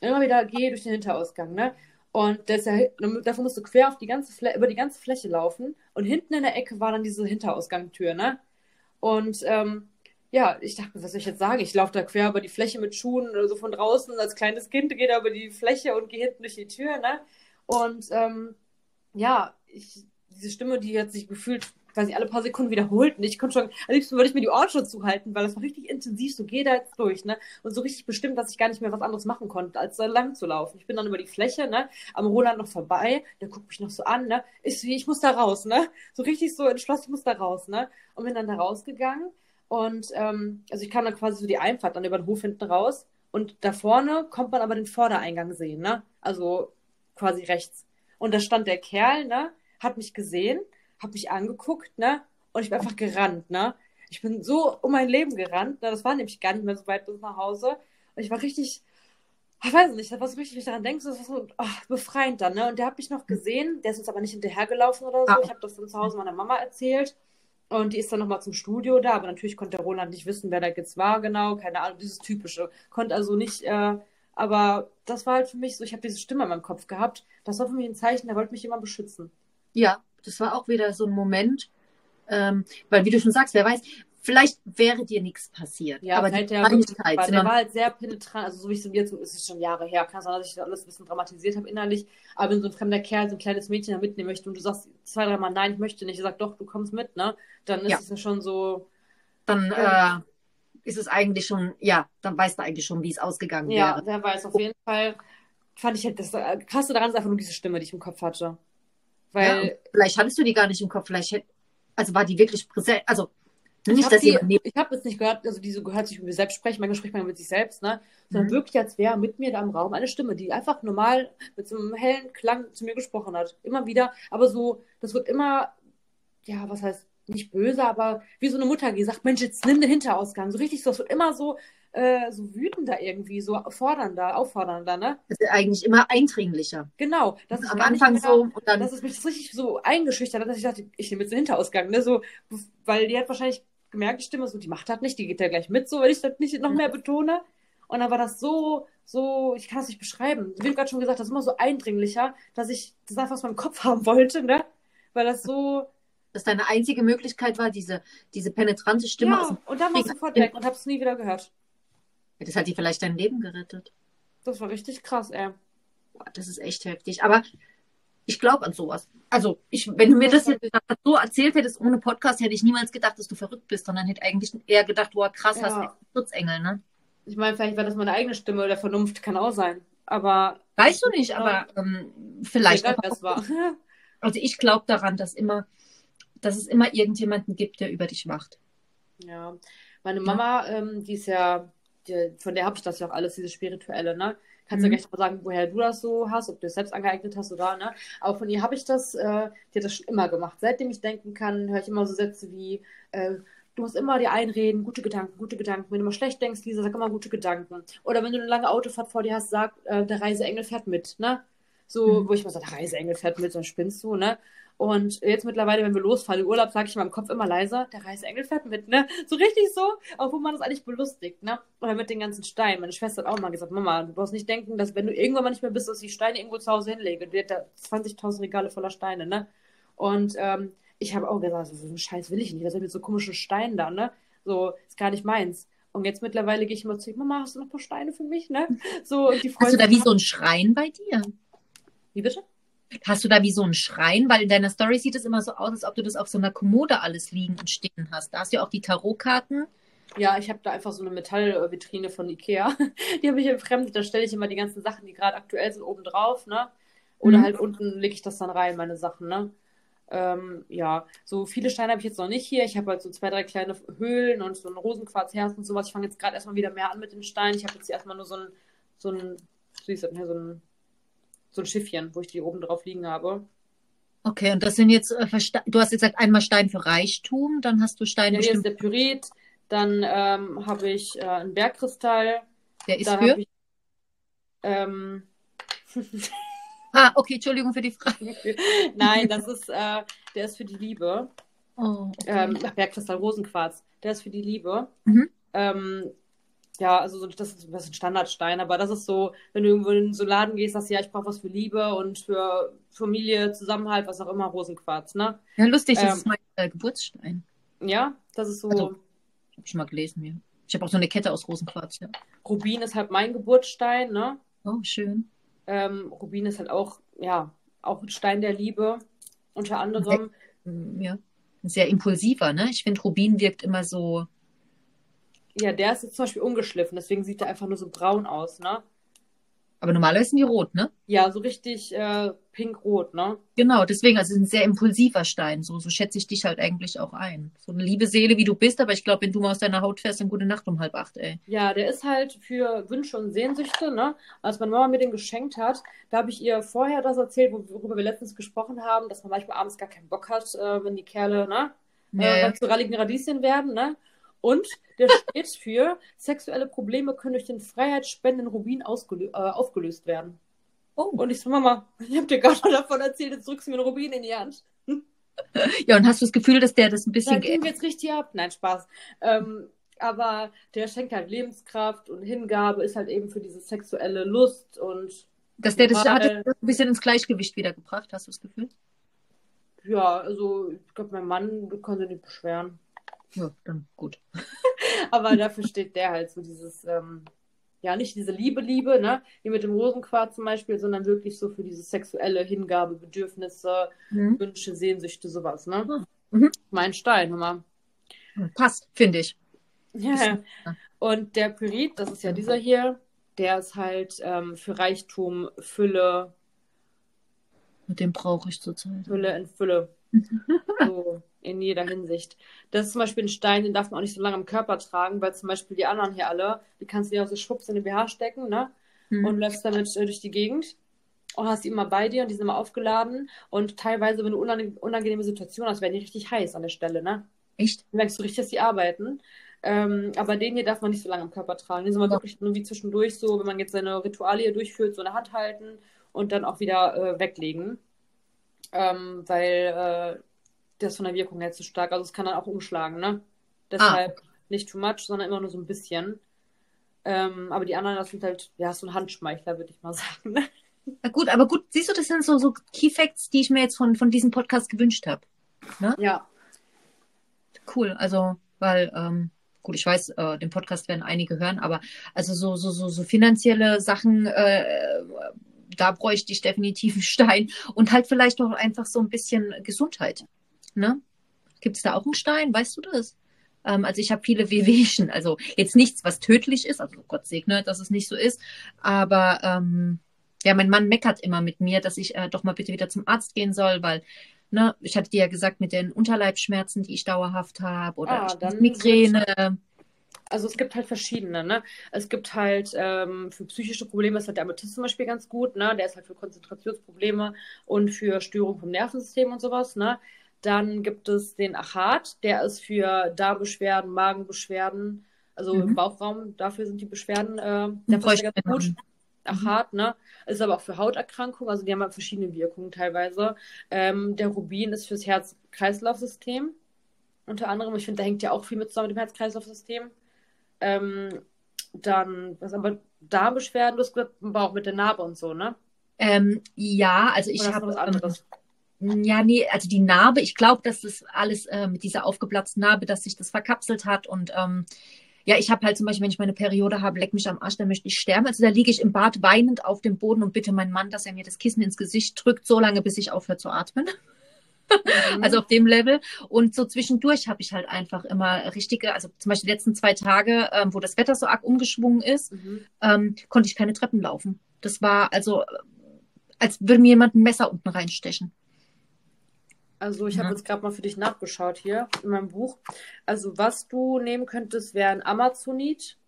Immer wieder gehe durch den Hinterausgang, ne? Und dafür musst du quer auf die ganze Flä über die ganze Fläche laufen. Und hinten in der Ecke war dann diese Hinterausgangtür, ne? Und ähm, ja, ich dachte, was soll ich jetzt sagen? Ich laufe da quer über die Fläche mit Schuhen oder so von draußen. Als kleines Kind gehe da über die Fläche und gehe hinten durch die Tür, ne? Und ähm, ja, ich, diese Stimme, die hat sich gefühlt quasi alle paar Sekunden wiederholt. Und ich konnte schon, am liebsten würde ich mir die Ohren schon zuhalten, weil das war richtig intensiv, so geh da jetzt durch, ne? Und so richtig bestimmt, dass ich gar nicht mehr was anderes machen konnte, als da lang zu laufen. Ich bin dann über die Fläche, ne? Am Roland noch vorbei, der guckt mich noch so an, ne? Ich, ich muss da raus, ne? So richtig so entschlossen, ich muss da raus, ne? Und bin dann da rausgegangen. Und ähm, also ich kam dann quasi so die Einfahrt dann über den Hof hinten raus. Und da vorne kommt man aber den Vordereingang sehen, ne? Also quasi rechts. Und da stand der Kerl, ne, hat mich gesehen, hat mich angeguckt, ne, und ich bin einfach gerannt, ne. Ich bin so um mein Leben gerannt, ne, das war nämlich gar nicht mehr so weit bis nach Hause. Und ich war richtig, ich weiß nicht, war so richtig, wenn ich daran denke, das war so oh, befreiend dann, ne. Und der hat mich noch gesehen, der ist uns aber nicht hinterhergelaufen oder so. Ah. Ich habe das dann zu Hause meiner Mama erzählt. Und die ist dann nochmal zum Studio da, aber natürlich konnte der Roland nicht wissen, wer da jetzt war, genau, keine Ahnung, dieses typische. Konnte also nicht äh, aber das war halt für mich so, ich habe diese Stimme in meinem Kopf gehabt. Das war für mich ein Zeichen, der wollte mich immer beschützen. Ja, das war auch wieder so ein Moment, ähm, weil wie du schon sagst, wer weiß, vielleicht wäre dir nichts passiert. Ja, aber die der, Kleinigkeit, war, der war halt sehr penetrant, also so wie ich es jetzt, ist es schon Jahre her, kann sein, dass ich das alles ein bisschen dramatisiert habe innerlich, aber wenn so ein fremder Kerl, so ein kleines Mädchen da mitnehmen möchte und du sagst zwei, dreimal nein, ich möchte nicht, ich sag doch, du kommst mit, ne, dann ist ja. es ja schon so. Dann, äh, ist es eigentlich schon, ja, dann weißt du eigentlich schon, wie es ausgegangen ja, wäre. Ja, der weiß auf jeden Fall. Fand ich halt das äh, krasse daran ist einfach nur diese Stimme, die ich im Kopf hatte. Weil ja, vielleicht hattest du die gar nicht im Kopf, vielleicht hätte, also war die wirklich präsent, also nicht, dass die, ich habe jetzt nicht gehört, also diese gehört sich über sich selbst sprechen, manchmal spricht man mit sich selbst, ne? Sondern mhm. wirklich, als wäre mit mir da im Raum eine Stimme, die einfach normal mit so einem hellen Klang zu mir gesprochen hat. Immer wieder, aber so, das wird immer, ja, was heißt nicht böse, aber wie so eine Mutter, die sagt, Mensch, jetzt nimm den Hinterausgang. So richtig so, so immer so, äh, so wütender irgendwie, so fordernder, auffordernder, ne? Das ist eigentlich immer eindringlicher. Genau. Das ist am Anfang mehr, so und dann. Das ist mich richtig so eingeschüchtert, dass ich dachte, ich nehme jetzt den Hinterausgang, ne? So, weil die hat wahrscheinlich gemerkt, die Stimme so, die macht das nicht, die geht ja gleich mit, so, wenn ich das nicht noch mehr [LAUGHS] betone. Und dann war das so, so, ich kann es nicht beschreiben. Wie du gerade schon gesagt hast, immer so eindringlicher, dass ich das einfach aus meinem Kopf haben wollte, ne? Weil das so. Dass deine einzige Möglichkeit war, diese, diese penetrante Stimme ja, aus dem und dann warst du sofort weg und hab's nie wieder gehört. Das hat dir vielleicht dein Leben gerettet. Das war richtig krass, ey. Boah, das ist echt heftig. Aber ich glaube an sowas. Also, ich, wenn du mir das jetzt so erzählt hättest ohne Podcast, hätte ich niemals gedacht, dass du verrückt bist, sondern hätte eigentlich eher gedacht, boah, krass, ja. hast du Schutzengel, ne? Ich meine, vielleicht war das meine eigene Stimme oder Vernunft, kann auch sein. Aber. Weißt du nicht, aber ähm, vielleicht. Egal, das war. Also ich glaube daran, dass immer, dass es immer irgendjemanden gibt, der über dich wacht. Ja. Meine Mama, ja. Ähm, die ist ja, die, von der habe ich das ja auch alles, diese spirituelle, ne? Kannst mhm. ja gleich mal sagen, woher du das so hast, ob du es selbst angeeignet hast oder, ne? Aber von ihr habe ich das, äh, die hat das schon immer gemacht. Seitdem ich denken kann, höre ich immer so Sätze wie, äh, du musst immer dir einreden, gute Gedanken, gute Gedanken. Wenn du mal schlecht denkst, Lisa, sag immer gute Gedanken. Oder wenn du eine lange Autofahrt vor dir hast, sag, äh, der Reiseengel fährt mit, ne? So, mhm. wo ich mal sage, der Reiseengel fährt mit, dann spinnst du, ne? Und jetzt mittlerweile, wenn wir losfahren im Urlaub, sage ich in meinem Kopf immer leiser, der Reiseengel fährt mit, ne? So richtig so, obwohl man das eigentlich belustigt, ne? Oder mit den ganzen Steinen. Meine Schwester hat auch mal gesagt, Mama, du brauchst nicht denken, dass wenn du irgendwann mal nicht mehr bist, dass ich die Steine irgendwo zu Hause hinlege. Die hat da 20.000 Regale voller Steine, ne? Und ähm, ich habe auch gesagt, so einen Scheiß will ich nicht. Was ist mit so komischen Steinen da, ne? So, ist gar nicht meins. Und jetzt mittlerweile gehe ich immer zu Mama, hast du noch ein paar Steine für mich, ne? So, die hast du da wie so ein Schrein bei dir? Wie bitte? Hast du da wie so einen Schrein? Weil in deiner Story sieht es immer so aus, als ob du das auf so einer Kommode alles liegen und stehen hast. Da hast du ja auch die Tarotkarten. Ja, ich habe da einfach so eine Metallvitrine von Ikea. [LAUGHS] Die habe ich entfremdet. Da stelle ich immer die ganzen Sachen, die gerade aktuell sind, oben drauf, ne? Oder mhm. halt unten lege ich das dann rein, meine Sachen, ne? Ähm, ja, so viele Steine habe ich jetzt noch nicht hier. Ich habe halt so zwei, drei kleine Höhlen und so ein Rosenquarzherz und sowas. Ich fange jetzt gerade erstmal wieder mehr an mit den Steinen. Ich habe jetzt hier erstmal nur so ein, so ein, so ein, so ein Schiffchen, wo ich die oben drauf liegen habe. Okay, und das sind jetzt, äh, du hast jetzt gesagt, einmal Stein für Reichtum, dann hast du Stein ja, hier ist der Pyrit, dann ähm, habe ich äh, einen Bergkristall. Der ist für? Ich, ähm, [LAUGHS] Ah, okay, Entschuldigung für die Frage. [LAUGHS] Nein, das ist, äh, der ist für die Liebe. Oh, okay. ähm, Bergkristall Rosenquarz, der ist für die Liebe. Mhm. Ähm, ja, also das ist, das ist ein Standardstein, aber das ist so, wenn du irgendwo in so einen Laden gehst, sagst du, ja, ich brauche was für Liebe und für Familie, Zusammenhalt, was auch immer, Rosenquarz, ne? Ja, lustig, das ähm, ist mein äh, Geburtsstein. Ja, das ist so. Also, ich mal gelesen, ja. Ich habe auch so eine Kette aus Rosenquarz, ja. Rubin ist halt mein Geburtsstein, ne? Oh, schön. Ähm, Rubin ist halt auch, ja, auch ein Stein der Liebe, unter anderem. Ja, sehr impulsiver, ne? Ich finde, Rubin wirkt immer so. Ja, der ist jetzt zum Beispiel ungeschliffen, deswegen sieht er einfach nur so braun aus, ne? Aber normalerweise sind die rot, ne? Ja, so richtig äh, pink-rot, ne? Genau, deswegen, also es ist ein sehr impulsiver Stein. So, so schätze ich dich halt eigentlich auch ein. So eine liebe Seele, wie du bist, aber ich glaube, wenn du mal aus deiner Haut fährst, dann gute Nacht um halb acht, ey. Ja, der ist halt für Wünsche und Sehnsüchte, ne? Als meine Mama mir den geschenkt hat, da habe ich ihr vorher das erzählt, worüber wir letztens gesprochen haben, dass man manchmal abends gar keinen Bock hat, äh, wenn die Kerle, ne? Ja, äh, zu ralligen Radieschen werden, ne? Und der steht für sexuelle Probleme können durch den freiheitsspendenden Rubin äh, aufgelöst werden. Oh. Und ich so, Mama, ich habe dir gar schon davon erzählt, jetzt drückst du mir einen Rubin in die Hand. [LAUGHS] Ja, und hast du das Gefühl, dass der das ein bisschen. Da gehen wir jetzt richtig ab. Nein, Spaß. Ähm, aber der schenkt halt Lebenskraft und Hingabe, ist halt eben für diese sexuelle Lust und. Dass der das hat ein bisschen ins Gleichgewicht wiedergebracht, hast du das Gefühl? Ja, also ich glaube, mein Mann kann sich nicht beschweren. Ja, dann gut. [LAUGHS] Aber dafür steht der halt so dieses, ähm, ja, nicht diese Liebe, Liebe, ne, wie mit dem Rosenquarz zum Beispiel, sondern wirklich so für diese sexuelle Hingabe, Bedürfnisse, mhm. Wünsche, Sehnsüchte, sowas, ne? Ah, mhm. Mein Stein, hör mal. Passt, finde ich. Ja. [LAUGHS] Und der Pyrit, das ist ja dieser hier, der ist halt ähm, für Reichtum, Fülle. Mit dem brauche ich zurzeit. Fülle in Fülle. [LAUGHS] so in jeder Hinsicht. Das ist zum Beispiel ein Stein, den darf man auch nicht so lange am Körper tragen, weil zum Beispiel die anderen hier alle, die kannst du dir auch so schwupps in den BH stecken, ne? Mhm. Und läufst damit äh, durch die Gegend. und hast die immer bei dir und die sind immer aufgeladen. Und teilweise, wenn du unangenehme Situationen hast, werden die richtig heiß an der Stelle, ne? Echt? Dann merkst du richtig, dass die arbeiten. Ähm, aber den hier darf man nicht so lange am Körper tragen. Den soll man ja. wirklich nur wie zwischendurch so, wenn man jetzt seine Ritualie durchführt, so eine Hand halten und dann auch wieder äh, weglegen. Ähm, weil äh, das von der Wirkung her zu stark. Also es kann dann auch umschlagen, ne? Deshalb ah. nicht too much, sondern immer nur so ein bisschen. Ähm, aber die anderen, das sind halt, ja, so ein Handschmeichler, würde ich mal [LAUGHS] sagen. Ne? Na gut, aber gut, siehst du, das sind so, so Key Facts, die ich mir jetzt von, von diesem Podcast gewünscht habe. Ne? Ja. Cool, also, weil, ähm, gut, ich weiß, äh, den Podcast werden einige hören, aber also so, so, so, so finanzielle Sachen, äh, da bräuchte ich definitiv einen Stein und halt vielleicht noch einfach so ein bisschen Gesundheit. Ne? Gibt es da auch einen Stein? Weißt du das? Ähm, also ich habe viele [LAUGHS] Wehwehchen, also jetzt nichts, was tödlich ist, also Gott segne, dass es nicht so ist, aber ähm, ja, mein Mann meckert immer mit mir, dass ich äh, doch mal bitte wieder zum Arzt gehen soll, weil, ne, ich hatte dir ja gesagt, mit den Unterleibschmerzen, die ich dauerhaft habe oder ah, Migräne. Also es gibt halt verschiedene, ne? Es gibt halt ähm, für psychische Probleme ist halt der Amethyst zum Beispiel ganz gut, ne? Der ist halt für Konzentrationsprobleme und für Störungen vom Nervensystem und sowas, ne? Dann gibt es den Achat, der ist für Darmbeschwerden, Magenbeschwerden, also mhm. im Bauchraum, dafür sind die Beschwerden, äh, der passt ganz gut. Achat, ne? Ist aber auch für Hauterkrankungen, also die haben halt verschiedene Wirkungen teilweise. Ähm, der Rubin ist fürs Herz-Kreislauf-System. Unter anderem, ich finde, da hängt ja auch viel mit zusammen mit dem Herz-Kreislauf-System. Ähm, dann, was aber Darmbeschwerden, du hast gesagt, Bauch mit der Narbe und so, ne? Ähm, ja, also ich habe. Ähm, ja, nee, also die Narbe, ich glaube, dass das alles äh, mit dieser aufgeplatzten Narbe, dass sich das verkapselt hat und ähm, ja, ich habe halt zum Beispiel, wenn ich meine Periode habe, leck mich am Arsch, dann möchte ich sterben. Also da liege ich im Bad weinend auf dem Boden und bitte meinen Mann, dass er mir das Kissen ins Gesicht drückt, so lange, bis ich aufhöre zu atmen. Mhm. [LAUGHS] Also auf dem Level. Und so zwischendurch habe ich halt einfach immer richtige, also zum Beispiel die letzten zwei Tage, ähm, wo das Wetter so arg umgeschwungen ist, mhm. ähm, konnte ich keine Treppen laufen. Das war also, als würde mir jemand ein Messer unten reinstechen. Also ich habe jetzt gerade mal für dich nachgeschaut hier in meinem Buch. Also was du nehmen könntest, wären Amazonit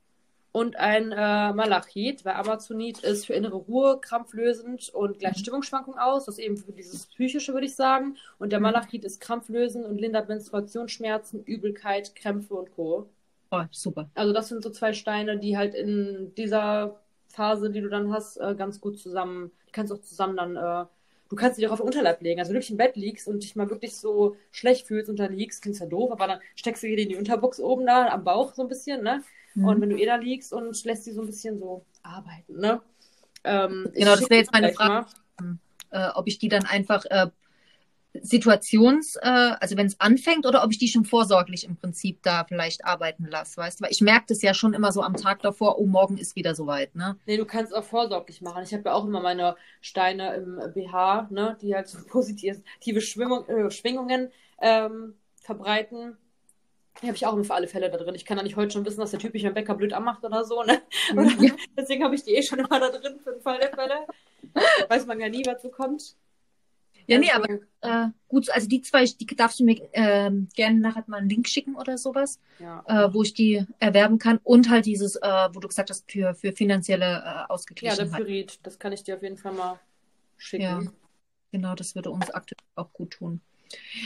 und ein äh, Malachit, weil Amazonit ist für innere Ruhe krampflösend und gleicht mhm. Stimmungsschwankungen aus. Das ist eben für dieses Psychische, würde ich sagen. Und der mhm. Malachit ist krampflösend und lindert Menstruationsschmerzen, Übelkeit, Krämpfe und Co. Oh, super. Also das sind so zwei Steine, die halt in dieser Phase, die du dann hast, äh, ganz gut zusammen, die kannst du auch zusammen dann äh, du kannst dich auch auf den Unterleib legen. Also wenn du wirklich im Bett liegst und dich mal wirklich so schlecht fühlst und da liegst, klingt ja doof, aber dann steckst du wieder in die Unterbox oben da, am Bauch so ein bisschen, ne? Mhm. Und wenn du eh da liegst und lässt sie so ein bisschen so arbeiten, ne? Ähm, genau, das wäre jetzt meine Frage, äh, ob ich die dann einfach äh, Situations, äh, also wenn es anfängt oder ob ich die schon vorsorglich im Prinzip da vielleicht arbeiten lasse, weißt du? Weil ich merke das ja schon immer so am Tag davor, oh, morgen ist wieder soweit, ne? Nee, du kannst auch vorsorglich machen. Ich habe ja auch immer meine Steine im BH, ne, die halt so [LAUGHS] positive Schwingung, äh, Schwingungen ähm, verbreiten. Die habe ich auch immer für alle Fälle da drin. Ich kann ja nicht heute schon wissen, dass der Typ mich beim Bäcker blöd anmacht oder so, ne? Oder, ja. [LAUGHS] Deswegen habe ich die eh schon immer da drin für den Fall der Fälle. Weiß man ja nie, was so kommt. Ja, nee, aber äh, gut, also die zwei, die darfst du mir äh, gerne nachher mal einen Link schicken oder sowas, ja. äh, wo ich die erwerben kann. Und halt dieses, äh, wo du gesagt hast, für, für finanzielle äh, Ausgeglichenheit. Ja, der Pyrit, das kann ich dir auf jeden Fall mal schicken. Ja, genau, das würde uns aktuell auch gut tun.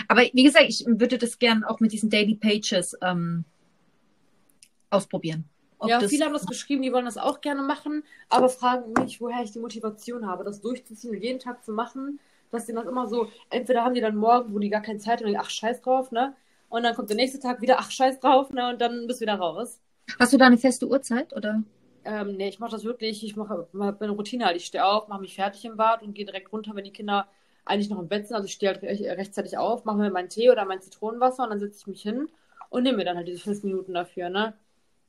Aber wie gesagt, ich würde das gerne auch mit diesen Daily Pages ähm, ausprobieren. ja, viele haben das geschrieben, die wollen das auch gerne machen, aber fragen mich, woher ich die Motivation habe, das durchzuziehen und jeden Tag zu machen dass die das immer so, entweder haben die dann morgen, wo die gar keine Zeit haben, ach, scheiß drauf, ne? Und dann kommt der nächste Tag wieder, ach, scheiß drauf, ne? Und dann bist du wieder raus. Hast du da eine feste Uhrzeit, oder? Ähm, nee, ich mache das wirklich, ich mache eine Routine halt. Ich stehe auf, mache mich fertig im Bad und gehe direkt runter, wenn die Kinder eigentlich noch im Bett sind. Also ich stehe halt rechtzeitig auf, mache mir meinen Tee oder mein Zitronenwasser und dann setze ich mich hin und nehme mir dann halt diese fünf Minuten dafür, ne?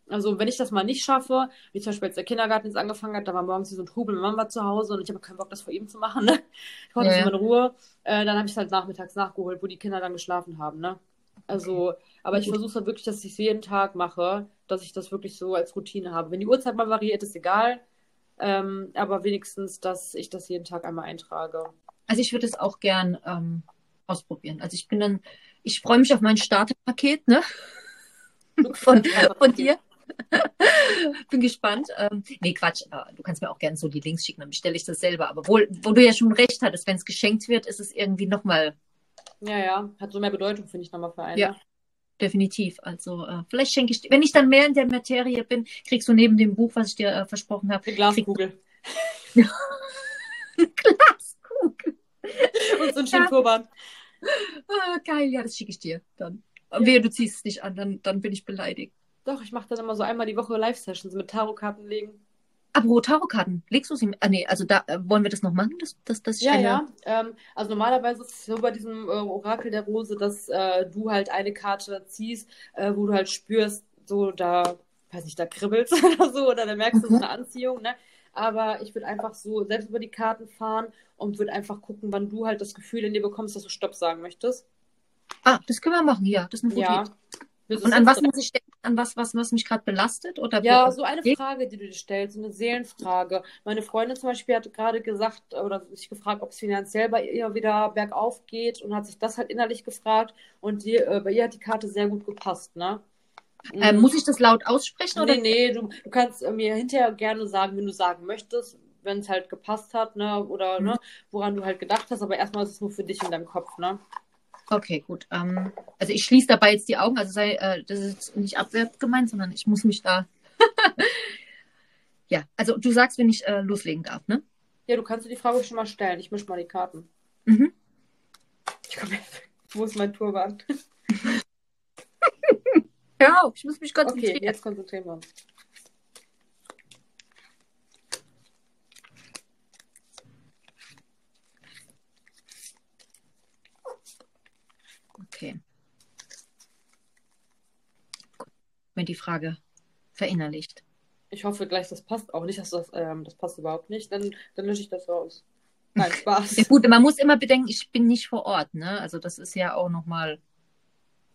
Also wenn ich das mal nicht schaffe, wie zum Beispiel als der Kindergarten jetzt angefangen hat, da war morgens so ein Trubel, Mama war zu Hause und ich habe keinen Bock, das vor ihm zu machen. Ne? Ich wollte ja. in Ruhe. Äh, dann habe ich es halt nachmittags nachgeholt, wo die Kinder dann geschlafen haben. Ne? Also, aber ich versuche halt wirklich, dass ich es jeden Tag mache, dass ich das wirklich so als Routine habe. Wenn die Uhrzeit mal variiert, ist egal. Ähm, aber wenigstens, dass ich das jeden Tag einmal eintrage. Also ich würde es auch gern ähm, ausprobieren. Also ich bin dann, ich freue mich auf mein Starterpaket, ne? [LAUGHS] Von, von dir. [LAUGHS] Bin gespannt. Ähm, nee, Quatsch. Äh, du kannst mir auch gerne so die Links schicken, dann bestelle ich das selber. Aber wohl, wo du ja schon recht hattest, wenn es geschenkt wird, ist es irgendwie nochmal. Ja, ja. Hat so mehr Bedeutung, finde ich, nochmal für einen. Ja. Definitiv. Also äh, vielleicht schenke ich, wenn ich dann mehr in der Materie bin, kriegst du neben dem Buch, was ich dir äh, versprochen habe, Eine Glaskugel. [LAUGHS] Glaskugel. Und so ein schönen Turban. Ah, geil, ja, das schicke ich dir dann. Ja. Wehe, du ziehst es nicht an, dann, dann bin ich beleidigt. Doch, ich mache dann immer so einmal die Woche Live-Sessions mit Tarotkarten legen. Aber Tarotkarten, legst du sie? Ah, nee, also da äh, wollen wir das noch machen, dass, dass, dass ich Ja, eine... ja. Ähm, also normalerweise ist es so bei diesem äh, Orakel der Rose, dass äh, du halt eine Karte ziehst, äh, wo du halt spürst, so da, weiß nicht, da kribbelst [LAUGHS] oder so, oder da merkst du so Mhm. eine Anziehung, ne? Aber ich würde einfach so selbst über die Karten fahren und würde einfach gucken, wann du halt das Gefühl in dir bekommst, dass du Stopp sagen möchtest. Ah, das können wir machen, ja, das ist eine gute Ja. Idee. Und an was muss ich denken? An was, was, was mich gerade belastet? Oder Ja, so eine. Frage, die du dir stellst, so eine Seelenfrage. Meine Freundin zum Beispiel hat gerade gesagt oder sich gefragt, ob es finanziell bei ihr wieder bergauf geht und hat sich das halt innerlich gefragt und die, äh, bei ihr hat die Karte sehr gut gepasst, ne? Ähm, Mhm. muss ich das laut aussprechen? Oder? Nee, nee, du, du kannst äh, mir hinterher gerne sagen, wenn du sagen möchtest, wenn es halt gepasst hat, ne? Oder Mhm. ne, woran du halt gedacht hast, aber erstmal ist es nur für dich in deinem Kopf, ne? Okay, gut. Ähm, also ich schließe dabei jetzt die Augen. Also sei, äh, das ist jetzt nicht abwertend gemeint, sondern ich muss mich da. [LAUGHS] ja, also du sagst, wenn ich äh, loslegen darf, ne? Ja, du kannst dir die Frage schon mal stellen. Ich misch mal die Karten. Mhm. Ich komm, wo ist mein Turban? [LAUGHS] Ja, ich muss mich Okay, konzentrieren. jetzt konzentrieren wir uns. Okay. Gut. Wenn die Frage verinnerlicht. Ich hoffe gleich, das passt auch nicht, dass das, ähm, das passt überhaupt nicht. Dann, dann lösche ich das raus. Nein, [LAUGHS] Spaß. Ja, gut, man muss immer bedenken, ich bin nicht vor Ort, ne? Also das ist ja auch nochmal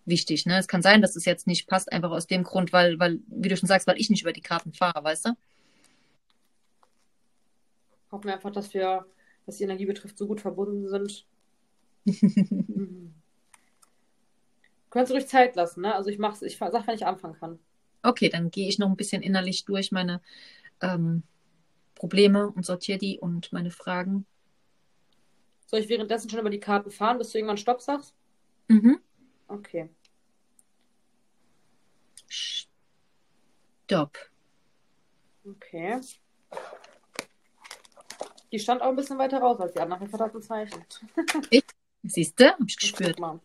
wichtig, ne? Es kann sein, dass es jetzt nicht passt, einfach aus dem Grund, weil, weil, wie du schon sagst, weil ich nicht über die Karten fahre, weißt du? Hoffen wir einfach, dass wir, was die Energie betrifft, so gut verbunden sind. [LAUGHS] Mhm. Du kannst ruhig Zeit lassen, ne? Also ich mach's, ich sag, wann ich anfangen kann. Okay, dann gehe ich noch ein bisschen innerlich durch meine ähm, Probleme und sortiere die und meine Fragen. Soll ich währenddessen schon über die Karten fahren, bis du irgendwann Stopp sagst? Mhm. Okay. Stopp. Okay. Die stand auch ein bisschen weiter raus als die anderen. Jetzt hat das ein Zeichen. Siehst du? Hab ich gespürt. Mal.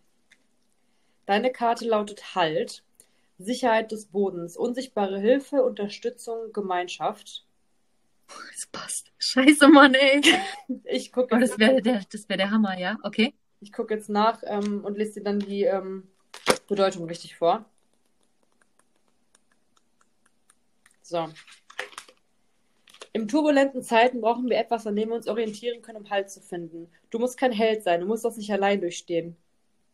Deine Karte lautet Halt, Sicherheit des Bodens, unsichtbare Hilfe, Unterstützung, Gemeinschaft. Das passt. Scheiße, Mann, ey. [LAUGHS] Ich gucke Oh, das wäre der, das wär der Hammer, ja? Okay. ich guck jetzt nach ähm, und lese dir dann die ähm, Bedeutung richtig vor. So. In turbulenten Zeiten brauchen wir etwas, an dem wir uns orientieren können, um Halt zu finden. Du musst kein Held sein, du musst das nicht allein durchstehen.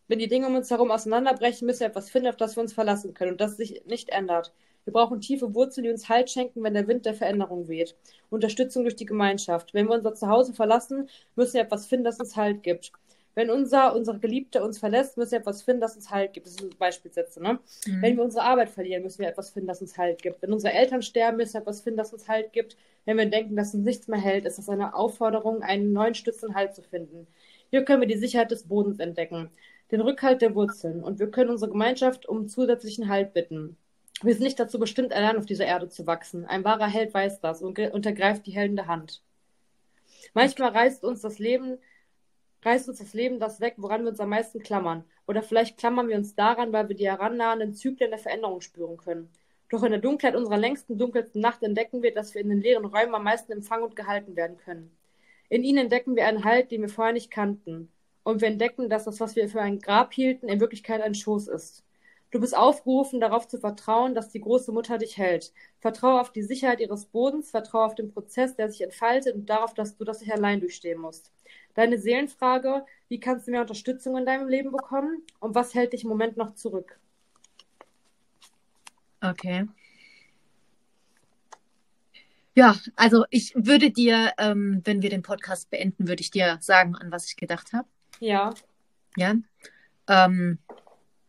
Wenn die Dinge um uns herum auseinanderbrechen, müssen wir etwas finden, auf das wir uns verlassen können und das sich nicht ändert. Wir brauchen tiefe Wurzeln, die uns Halt schenken, wenn der Wind der Veränderung weht. Unterstützung durch die Gemeinschaft. Wenn wir unser Zuhause verlassen, müssen wir etwas finden, das uns Halt gibt. Wenn unser, unsere Geliebte uns verlässt, müssen wir etwas finden, das uns Halt gibt. Das sind Beispielsätze, ne? Mhm. Wenn wir unsere Arbeit verlieren, müssen wir etwas finden, das uns Halt gibt. Wenn unsere Eltern sterben, müssen wir etwas finden, das uns Halt gibt. Wenn wir denken, dass uns nichts mehr hält, ist das eine Aufforderung, einen neuen Stütz und Halt zu finden. Hier können wir die Sicherheit des Bodens entdecken, den Rückhalt der Wurzeln und wir können unsere Gemeinschaft um zusätzlichen Halt bitten. Wir sind nicht dazu bestimmt, allein auf dieser Erde zu wachsen. Ein wahrer Held weiß das und untergreift die hellende Hand. Manchmal reißt uns das Leben, reißt uns das Leben das weg, woran wir uns am meisten klammern. Oder vielleicht klammern wir uns daran, weil wir die herannahenden Zyklen der Veränderung spüren können. Doch in der Dunkelheit unserer längsten, dunkelsten Nacht entdecken wir, dass wir in den leeren Räumen am meisten empfangen und gehalten werden können. In ihnen entdecken wir einen Halt, den wir vorher nicht kannten. Und wir entdecken, dass das, was wir für ein Grab hielten, in Wirklichkeit ein Schoß ist. Du bist aufgerufen, darauf zu vertrauen, dass die große Mutter dich hält. Vertraue auf die Sicherheit ihres Bodens, vertraue auf den Prozess, der sich entfaltet und darauf, dass du das nicht allein durchstehen musst. Deine Seelenfrage, wie kannst du mehr Unterstützung in deinem Leben bekommen und was hält dich im Moment noch zurück? Okay. Ja, also ich würde dir, ähm, wenn wir den Podcast beenden, würde ich dir sagen, an was ich gedacht habe. Ja, Ja. Ähm,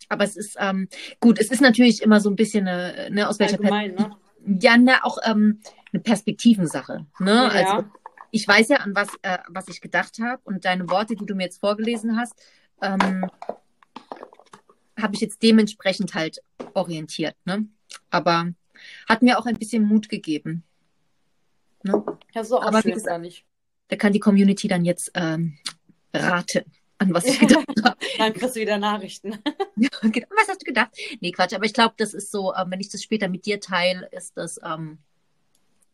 Aber es ist, ähm, gut, es ist natürlich immer so ein bisschen eine, ne, aus welcher Allgemein, ne? Ja, ne, auch ähm, eine Perspektivensache. Ne? Ja. Also ich weiß ja, an was, äh, was ich gedacht habe und deine Worte, die du mir jetzt vorgelesen hast, ähm, habe ich jetzt dementsprechend halt orientiert. Ne? Aber hat mir auch ein bisschen Mut gegeben. Ne? Ja, so auch Aber wie schön, gesagt- gar nicht. Da kann die Community dann jetzt ähm, raten, an was ich gedacht habe. [LAUGHS] Dann kriegst du wieder Nachrichten. [LAUGHS] Ja, genau. Was hast du gedacht? Nee, Quatsch. Aber ich glaube, das ist so, ähm, wenn ich das später mit dir teile, ist das, ähm,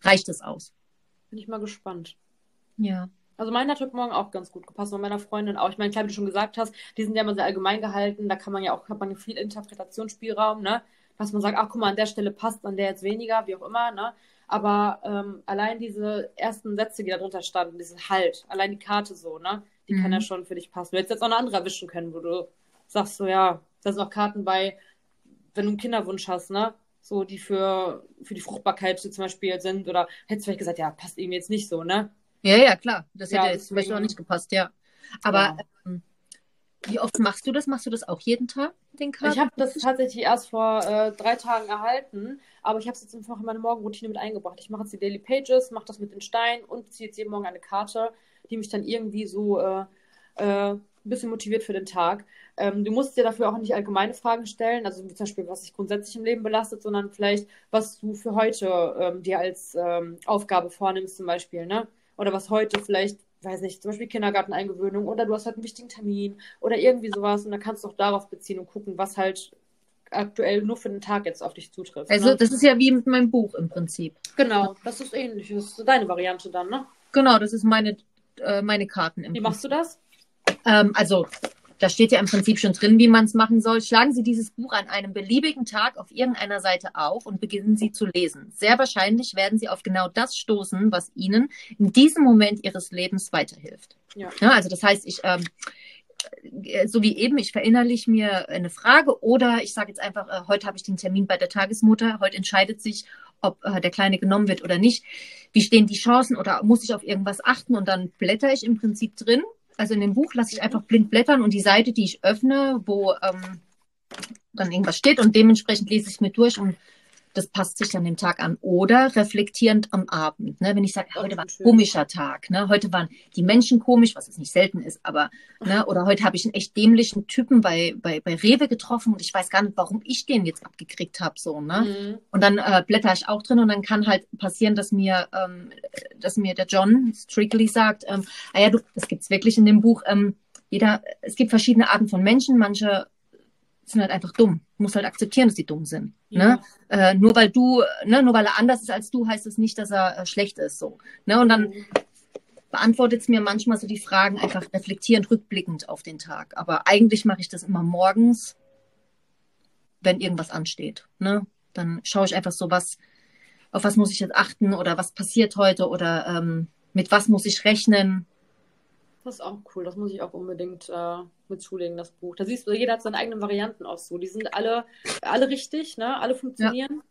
reicht das aus. Bin ich mal gespannt. Ja. Also meine hat heute Morgen auch ganz gut gepasst und meiner Freundin auch. Ich meine, klar, wie du schon gesagt hast, die sind ja immer sehr allgemein gehalten. Da kann man ja auch, hat man viel Interpretationsspielraum, ne? Dass man sagt, ach guck mal, an der Stelle passt, an der jetzt weniger, wie auch immer, ne? Aber ähm, allein diese ersten Sätze, die da drunter standen, diesen Halt, allein die Karte so, ne? Die kann Mhm. ja schon für dich passen. Du hättest jetzt auch eine andere erwischen können, wo du sagst so, ja, da sind auch Karten bei, wenn du einen Kinderwunsch hast, ne? So, die für, für die Fruchtbarkeit zum Beispiel sind. Oder hättest du vielleicht gesagt, ja, passt irgendwie jetzt nicht so, ne? Ja, ja, klar. Das Ja, hätte jetzt zum Beispiel auch nicht gepasst, ja. Aber Ja. ähm, wie oft machst du das? Machst du das auch jeden Tag, den Karten? Ich habe das tatsächlich erst vor äh, drei Tagen erhalten, aber ich habe es jetzt einfach in meine Morgenroutine mit eingebracht. Ich mache jetzt die Daily Pages, mache das mit den Steinen und ziehe jetzt jeden Morgen eine Karte, die mich dann irgendwie so äh, äh, ein bisschen motiviert für den Tag. Ähm, du musst dir dafür auch nicht allgemeine Fragen stellen, also wie zum Beispiel, was dich grundsätzlich im Leben belastet, sondern vielleicht, was du für heute ähm, dir als ähm, Aufgabe vornimmst, zum Beispiel, ne? Oder was heute vielleicht, weiß nicht, zum Beispiel Kindergarteneingewöhnung oder du hast halt einen wichtigen Termin oder irgendwie sowas und dann kannst du auch darauf beziehen und gucken, was halt aktuell nur für den Tag jetzt auf dich zutrifft. Also ne? das ist ja wie mit meinem Buch im Prinzip. Genau, das ist ähnlich. Das ist deine Variante dann, ne? Genau, das ist meine, äh, meine Karten im Wie machst du das? Ähm, also, da steht ja im Prinzip schon drin, wie man es machen soll. Schlagen Sie dieses Buch an einem beliebigen Tag auf irgendeiner Seite auf und beginnen Sie zu lesen. Sehr wahrscheinlich werden Sie auf genau das stoßen, was Ihnen in diesem Moment Ihres Lebens weiterhilft. Ja. also das heißt, ich, ähm, äh, so wie eben, ich verinnerliche mir eine Frage oder ich sage jetzt einfach, äh, heute habe ich den Termin bei der Tagesmutter, heute entscheidet sich, ob äh, der Kleine genommen wird oder nicht. Wie stehen die Chancen oder muss ich auf irgendwas achten? Und dann blätter ich im Prinzip drin. Also in dem Buch lasse ich einfach blind blättern und die Seite, die ich öffne, wo ähm, dann irgendwas steht und dementsprechend lese ich mir durch und das passt sich dann dem Tag an. Oder reflektierend am Abend. Ne? Wenn ich sage, heute war ein komischer Tag. Ne? Heute waren die Menschen komisch, was jetzt nicht selten ist, aber ne? [LAUGHS] oder heute habe ich einen echt dämlichen Typen bei, bei, bei Rewe getroffen und ich weiß gar nicht, warum ich den jetzt abgekriegt habe. So, ne? Mhm. Und dann äh, blätter ich auch drin und dann kann halt passieren, dass mir, ähm, dass mir der John Strictly sagt, ähm, ah ja, du, das gibt's wirklich in dem Buch. Ähm, jeder, es gibt verschiedene Arten von Menschen. Manche sind halt einfach dumm. Musst halt akzeptieren, dass die dumm sind. Ne? Äh, nur weil du, ne, nur weil er anders ist als du, heißt es nicht, dass er äh, schlecht ist. So. Ne? Und dann beantwortet es mir manchmal so die Fragen einfach reflektierend, rückblickend auf den Tag. Aber eigentlich mache ich das immer morgens, wenn irgendwas ansteht. Ne? Dann schaue ich einfach so, was, auf was muss ich jetzt achten oder was passiert heute oder ähm, mit was muss ich rechnen. Das ist auch cool. Das muss ich auch unbedingt äh, mit zulegen, das Buch. Da siehst du, jeder hat seine eigenen Varianten auch so. Die sind alle, alle richtig, ne? Alle funktionieren.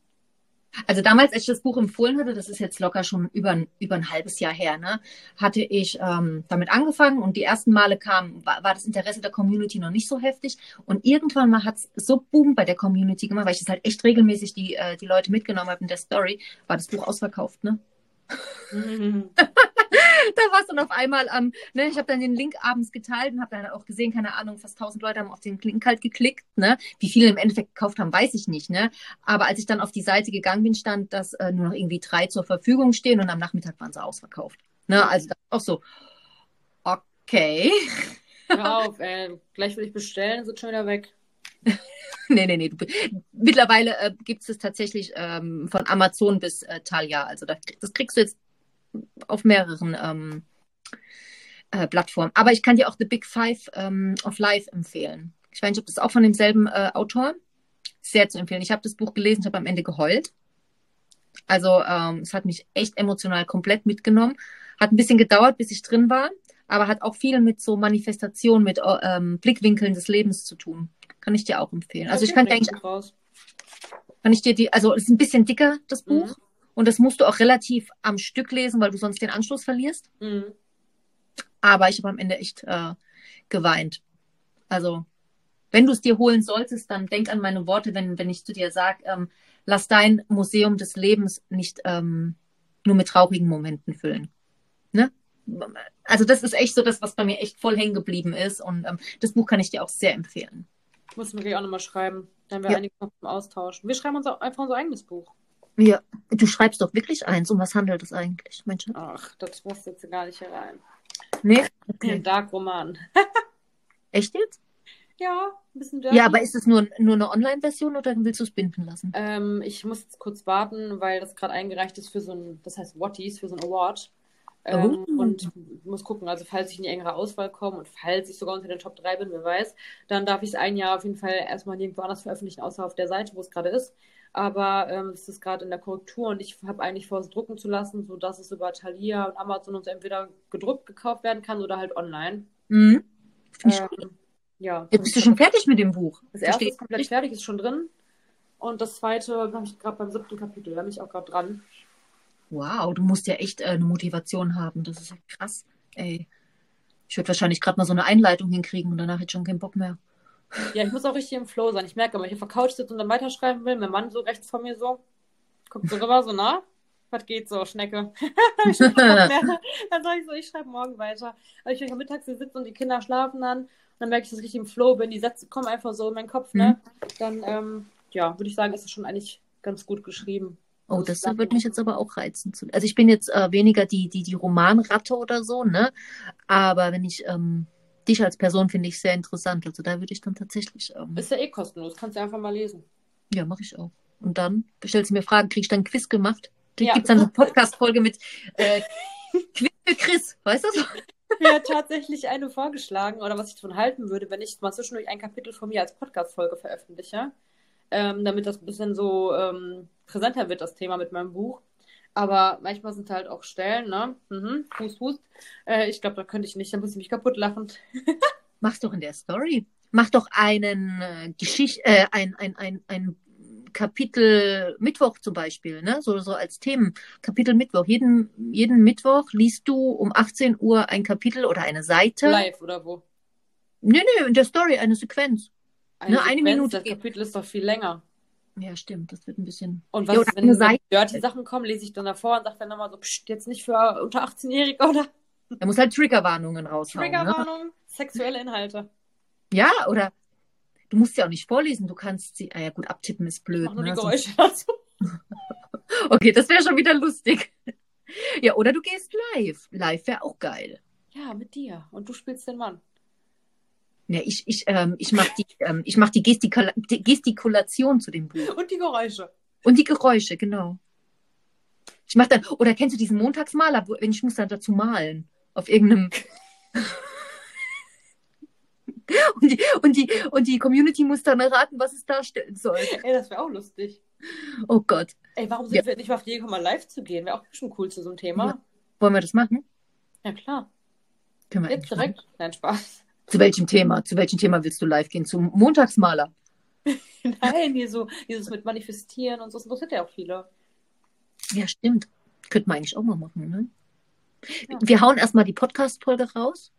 Also damals, als ich das Buch empfohlen hatte, das ist jetzt locker schon über ein, über ein halbes Jahr her, ne, hatte ich ähm, damit angefangen und die ersten Male kam, war, war das Interesse der Community noch nicht so heftig und irgendwann mal hat es so Boom bei der Community gemacht, weil ich das halt echt regelmäßig die, äh, die Leute mitgenommen habe in der Story, war das Buch ausverkauft, ne? Mhm. [LAUGHS] [LAUGHS] da war es dann auf einmal am, ne, ich habe dann den Link abends geteilt und habe dann auch gesehen, keine Ahnung, fast tausend Leute haben auf den Link halt geklickt, ne? Wie viele im Endeffekt gekauft haben, weiß ich nicht, ne? Aber als ich dann auf die Seite gegangen bin, stand, dass äh, nur noch irgendwie drei zur Verfügung stehen und am Nachmittag waren sie ausverkauft. Ne? Also das auch so, okay. Hör auf, ey. Gleich will ich bestellen, sind schon wieder weg. [LAUGHS] nee, nee, nee. Du, mittlerweile äh, gibt es es tatsächlich ähm, von Amazon bis äh, Thalia. Also das, das kriegst du jetzt auf mehreren ähm, äh, Plattformen. Aber ich kann dir auch The Big Five ähm, of Life empfehlen. Ich weiß nicht, ob das auch von demselben äh, Autor. Sehr zu empfehlen. Ich habe das Buch gelesen, ich habe am Ende geheult. Also ähm, es hat mich echt emotional komplett mitgenommen. Hat ein bisschen gedauert, bis ich drin war, aber hat auch viel mit so Manifestation, mit ähm, Blickwinkeln des Lebens zu tun. Kann ich dir auch empfehlen. Also ich kann dir eigentlich, raus. kann ich dir die, also es ist ein bisschen dicker, das Buch. Mhm. Und das musst du auch relativ am Stück lesen, weil du sonst den Anschluss verlierst. Mhm. Aber ich habe am Ende echt äh, geweint. Also wenn du es dir holen solltest, dann denk an meine Worte, wenn, wenn ich zu dir sage, ähm, lass dein Museum des Lebens nicht ähm, nur mit traurigen Momenten füllen. Ne? Also das ist echt so das, was bei mir echt voll hängen geblieben ist. Und ähm, das Buch kann ich dir auch sehr empfehlen. Muss mir gleich auch nochmal schreiben. Dann haben wir ja. einige noch zum Austauschen. Wir schreiben uns auch einfach unser eigenes Buch. Ja, du schreibst doch wirklich eins. Um was handelt es eigentlich, Mensch? Ach, das passt jetzt gar nicht hier rein. Nee? Okay. Ein Dark-Roman. [LAUGHS] Echt jetzt? Ja, ein bisschen dirty. Ja, aber ist es nur, nur eine Online-Version oder willst du es binden lassen? Ähm, ich muss jetzt kurz warten, weil das gerade eingereicht ist für so ein, das heißt Watties, für so ein Award. Ähm, oh. Und muss gucken, also falls ich in die engere Auswahl komme und falls ich sogar unter den Top 3 bin, wer weiß, dann darf ich es ein Jahr auf jeden Fall erstmal nirgendwo anders veröffentlichen, außer auf der Seite, wo es gerade ist. Aber ähm, es ist gerade in der Korrektur und ich habe eigentlich vor, es drucken zu lassen, sodass es über Thalia und Amazon und so entweder gedruckt gekauft werden kann oder halt online. Mhm. Ähm, ja. Jetzt bist du schon fertig mit dem Buch. Das erste ist komplett fertig, ist schon drin. Und das zweite habe ich gerade beim siebten Kapitel, da bin ich auch gerade dran. Wow, du musst ja echt äh, eine Motivation haben. Das ist ja krass. Ey. Ich würde wahrscheinlich gerade mal so eine Einleitung hinkriegen und danach hätte ich schon keinen Bock mehr. Ja, ich muss auch richtig im Flow sein. Ich merke, wenn ich auf der Couch sitze und dann weiterschreiben will, mein Mann so rechts vor mir so, guckt so rüber, so, na, was geht so, Schnecke? [LAUGHS] dann sage ich so, ich schreibe morgen weiter. Aber ich, wenn ich mittags hier sitze und die Kinder schlafen dann, dann merke ich, dass ich richtig im Flow bin. Die Sätze kommen einfach so in meinen Kopf, ne? Mhm. Dann, ähm, ja, würde ich sagen, ist es schon eigentlich ganz gut geschrieben. Oh, also das würde mich jetzt aber auch reizen. Also ich bin jetzt äh, weniger die, die, die Romanratte oder so, ne? Aber wenn ich ähm, dich als Person finde ich sehr interessant. Also da würde ich dann tatsächlich. Ähm, ist ja eh kostenlos, kannst du einfach mal lesen. Ja, mache ich auch. Und dann stellst du mir Fragen, kriege ich dann ein Quiz gemacht? Ja. Gibt es dann eine [LAUGHS] Podcast-Folge mit äh, Quiz für Chris, weißt du so? mir tatsächlich eine vorgeschlagen oder was ich davon halten würde, wenn ich mal zwischendurch ein Kapitel von mir als Podcast-Folge veröffentliche, ähm, damit das ein bisschen so ähm, präsenter wird, das Thema mit meinem Buch. Aber manchmal sind halt auch Stellen, ne? Mhm, Hust, Hust. Äh, ich glaube, da könnte ich nicht, da muss ich mich kaputt lachen. [LAUGHS] Mach's doch in der Story. Mach doch einen äh, Geschicht, äh, ein, ein, ein, ein Kapitel Mittwoch zum Beispiel, ne? so, so als Themen. Kapitel Mittwoch. Jeden, jeden Mittwoch liest du um 18 Uhr ein Kapitel oder eine Seite. Live oder wo? Nee, nee, in der Story, eine Sequenz. Eine, ne, eine Minute. Das Kapitel ist doch viel länger. Ja, stimmt, das wird ein bisschen. Und was, ist, wenn, Seite... dirty Sachen kommen, lese ich dann davor und sage dann nochmal so, pst, jetzt nicht für unter 18-Jährige, oder? Er muss halt Triggerwarnungen raushauen. Ne? Triggerwarnung, ne? sexuelle Inhalte. Ja, oder Du musst ja auch nicht vorlesen, du kannst sie. Ah ja, gut, abtippen ist blöd. Mach nur ne? die Geräusche dazu. [LAUGHS] okay, das wäre schon wieder lustig. Ja, oder du gehst live. Live wäre auch geil. Ja, mit dir. Und du spielst den Mann. Ja, ich, ich, ähm, ich mache die, ähm, ich mach die, Gestikula die Gestikulation zu dem Buch. Und die Geräusche. Und die Geräusche, genau. Ich mache dann, oder kennst du diesen Montagsmaler, wenn ich muss dann dazu malen? Auf irgendeinem. [LAUGHS] Und die, und, die, und die Community muss dann erraten, was es darstellen soll. Ey, das wäre auch lustig. Oh Gott. Ey, warum sind ja. wir nicht mal auf die gekommen, live zu gehen? Wäre auch schon cool zu so einem Thema. Ja. Wollen wir das machen? Ja, klar. Können wir Jetzt direkt? Machen? Nein, Spaß. Zu welchem Thema? Zu welchem Thema willst du live gehen? Zum Montagsmaler? [LAUGHS] Nein, hier so, dieses mit Manifestieren und so, das interessiert ja auch viele. Ja, stimmt. Könnte man eigentlich auch mal machen, ne? Ja. Wir hauen erstmal die Podcast-Folge raus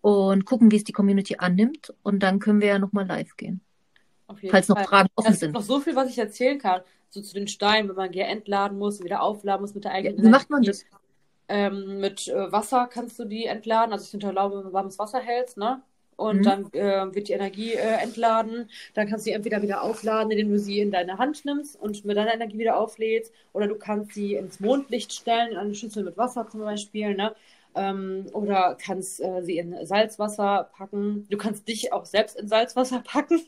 und gucken, wie es die Community annimmt. Und dann können wir ja nochmal live gehen. falls noch Fall. Fragen offen es sind. Es gibt noch so viel, was ich erzählen kann. So zu den Steinen, wenn man hier entladen muss, wieder aufladen muss mit der eigenen. Ja, wie macht man das? Ähm, mit äh, Wasser kannst du die entladen, also hinter wenn du warmes Wasser hältst, ne? Und mhm. dann äh, wird die Energie äh, entladen. Dann kannst du sie entweder wieder aufladen, indem du sie in deine Hand nimmst und mit deiner Energie wieder auflädst. Oder du kannst sie ins Mondlicht stellen, in eine Schüssel mit Wasser zum Beispiel. Ne? ähm, oder kannst äh, sie in Salzwasser packen. Du kannst dich auch selbst in Salzwasser [LAUGHS] packen.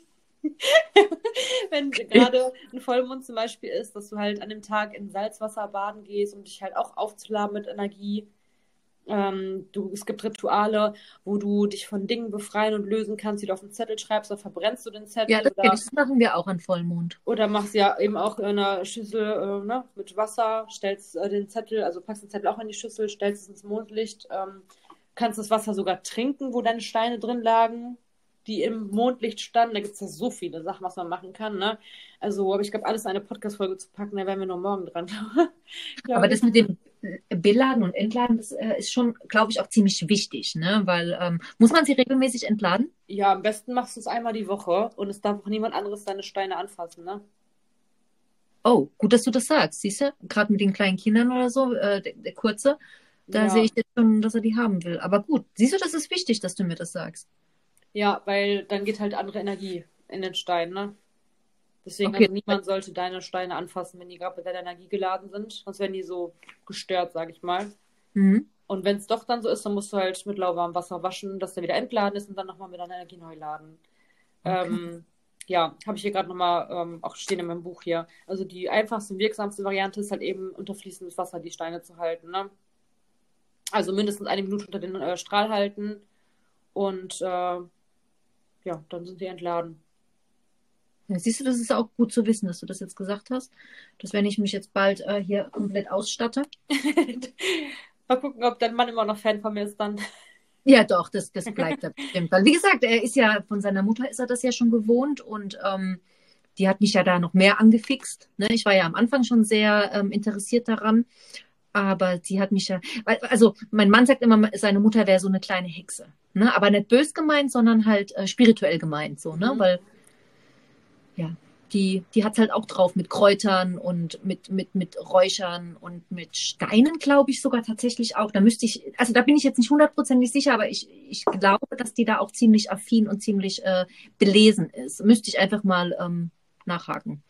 [LAUGHS] Wenn gerade ein Vollmond zum Beispiel ist, dass du halt an dem Tag in Salzwasser baden gehst, um dich halt auch aufzuladen mit Energie. Ähm, du, es gibt Rituale, wo du dich von Dingen befreien und lösen kannst, die du auf den Zettel schreibst, dann verbrennst du den Zettel. Ja, das, oder, das machen wir auch an Vollmond. Oder machst ja eben auch in einer Schüssel äh, ne, mit Wasser, stellst äh, den Zettel, also packst den Zettel auch in die Schüssel, stellst es ins Mondlicht, ähm, kannst das Wasser sogar trinken, wo deine Steine drin lagen die im Mondlicht standen. Da gibt es ja so viele Sachen, was man machen kann. Ne? Also, aber ich glaube, alles in eine Podcast-Folge zu packen, da wären wir nur morgen dran. [LAUGHS] aber das mit dem, Beladen und Entladen, das äh, ist schon, glaube ich, auch ziemlich wichtig, ne? Weil ähm, muss man sie regelmäßig entladen? Ja, am besten machst du es einmal die Woche und es darf auch niemand anderes deine Steine anfassen, ne? Oh, gut, dass du das sagst. Siehst du, gerade mit den kleinen Kindern oder so, äh, der, der Kurze, da Ja. sehe ich jetzt schon, dass er die haben will. Aber gut, siehst du, das ist wichtig, dass du mir das sagst. Ja, weil dann geht halt andere Energie in den Stein, ne? Deswegen, Okay. also niemand sollte deine Steine anfassen, wenn die gerade mit deiner Energie geladen sind. Sonst werden die so gestört, sag ich mal. Mhm. Und wenn es doch dann so ist, dann musst du halt mit lauwarmem Wasser waschen, dass der wieder entladen ist und dann nochmal mit deiner Energie neu laden. Okay. Ähm, ja, habe ich hier gerade nochmal ähm, auch stehen in meinem Buch hier. Also die einfachste und wirksamste Variante ist halt eben unter fließendes Wasser die Steine zu halten. Ne? Also mindestens eine Minute unter den äh, Strahl halten und äh, ja, dann sind die entladen. Ja, siehst du, das ist auch gut zu wissen, dass du das jetzt gesagt hast. Dass wenn ich mich jetzt bald äh, hier komplett ausstatte. [LAUGHS] Mal gucken, ob dein Mann immer noch Fan von mir ist dann. [LAUGHS] Ja, doch, das, das bleibt [LAUGHS] er bestimmt. Weil, wie gesagt, er ist ja, von seiner Mutter ist er das ja schon gewohnt und ähm, die hat mich ja da noch mehr angefixt. Ne? Ich war ja am Anfang schon sehr ähm, interessiert daran. Aber sie hat mich ja, also mein Mann sagt immer, seine Mutter wäre so eine kleine Hexe. Ne? Aber nicht bös gemeint, sondern halt äh, spirituell gemeint, so, ne? Mhm. Weil, ja, die, die hat halt auch drauf mit Kräutern und mit, mit, mit Räuchern und mit Steinen, glaube ich, sogar tatsächlich auch. Da müsste ich, also da bin ich jetzt nicht hundertprozentig sicher, aber ich, ich glaube, dass die da auch ziemlich affin und ziemlich äh, belesen ist. Müsste ich einfach mal ähm, nachhaken.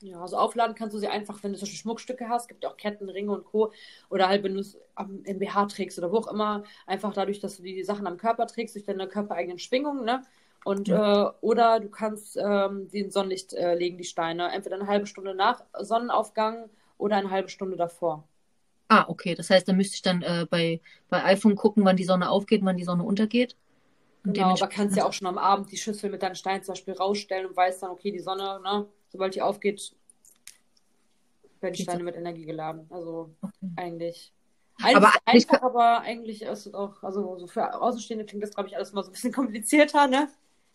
Ja, also aufladen kannst du sie einfach, wenn du solche Schmuckstücke hast, gibt ja auch Ketten, Ringe und Co. Oder halt, wenn du es am- im BH trägst oder wo auch immer, einfach dadurch, dass du die Sachen am Körper trägst, durch deine körpereigenen Schwingungen, ne? Und, äh, oder du kannst ähm, die in Sonnenlicht äh, legen, die Steine. Entweder eine halbe Stunde nach Sonnenaufgang oder eine halbe Stunde davor. Ah, okay. Das heißt, da müsste ich dann äh, bei, bei iPhone gucken, wann die Sonne aufgeht, wann die Sonne untergeht. Und Genau, aber kannst ja auch schon am Abend die Schüssel mit deinen Steinen zum Beispiel rausstellen und weißt dann, okay, die Sonne, ne, sobald die aufgeht, werden die Steine mit Energie geladen. Also Okay. eigentlich. Aber Eigentlich einfach, aber eigentlich ist es auch, also so für Außenstehende klingt das, glaube ich, alles mal so ein bisschen [LAUGHS] komplizierter, ne?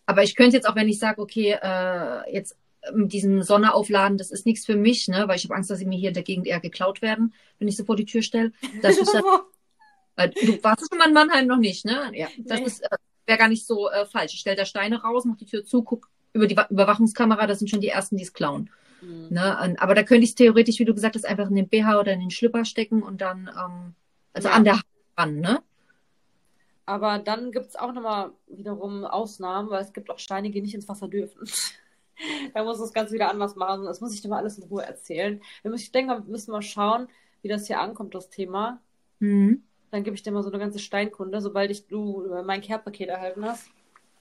Aber ich könnte jetzt auch, wenn ich sage, okay, äh, jetzt mit diesem Sonne aufladen, das ist nichts für mich, ne? Weil ich habe Angst, dass sie mir hier in der Gegend eher geklaut werden, wenn ich sie vor die Tür stelle. Das ist dann, [LAUGHS] äh, du warst schon mal in Mannheim noch nicht, ne? Ja, das Nee. ist äh, wäre gar nicht so äh, falsch. Ich stelle da Steine raus, mach die Tür zu, guck über die Wa- Überwachungskamera, das sind schon die ersten, die es klauen. Hm. Ne? Aber da könnte ich es theoretisch, wie du gesagt hast, einfach in den BH oder in den Schlüpper stecken und dann, ähm, also Ja. an der Hand ran, ne? Aber dann gibt es auch nochmal wiederum Ausnahmen, weil es gibt auch Steine, die nicht ins Wasser dürfen. [LAUGHS] da muss das Ganze wieder anders machen. Das muss ich dir mal alles in Ruhe erzählen. Wir müssen, ich denke, wir müssen mal schauen, wie das hier ankommt, das Thema. Mhm. Dann gebe ich dir mal so eine ganze Steinkunde, sobald ich du mein Care-Paket erhalten hast.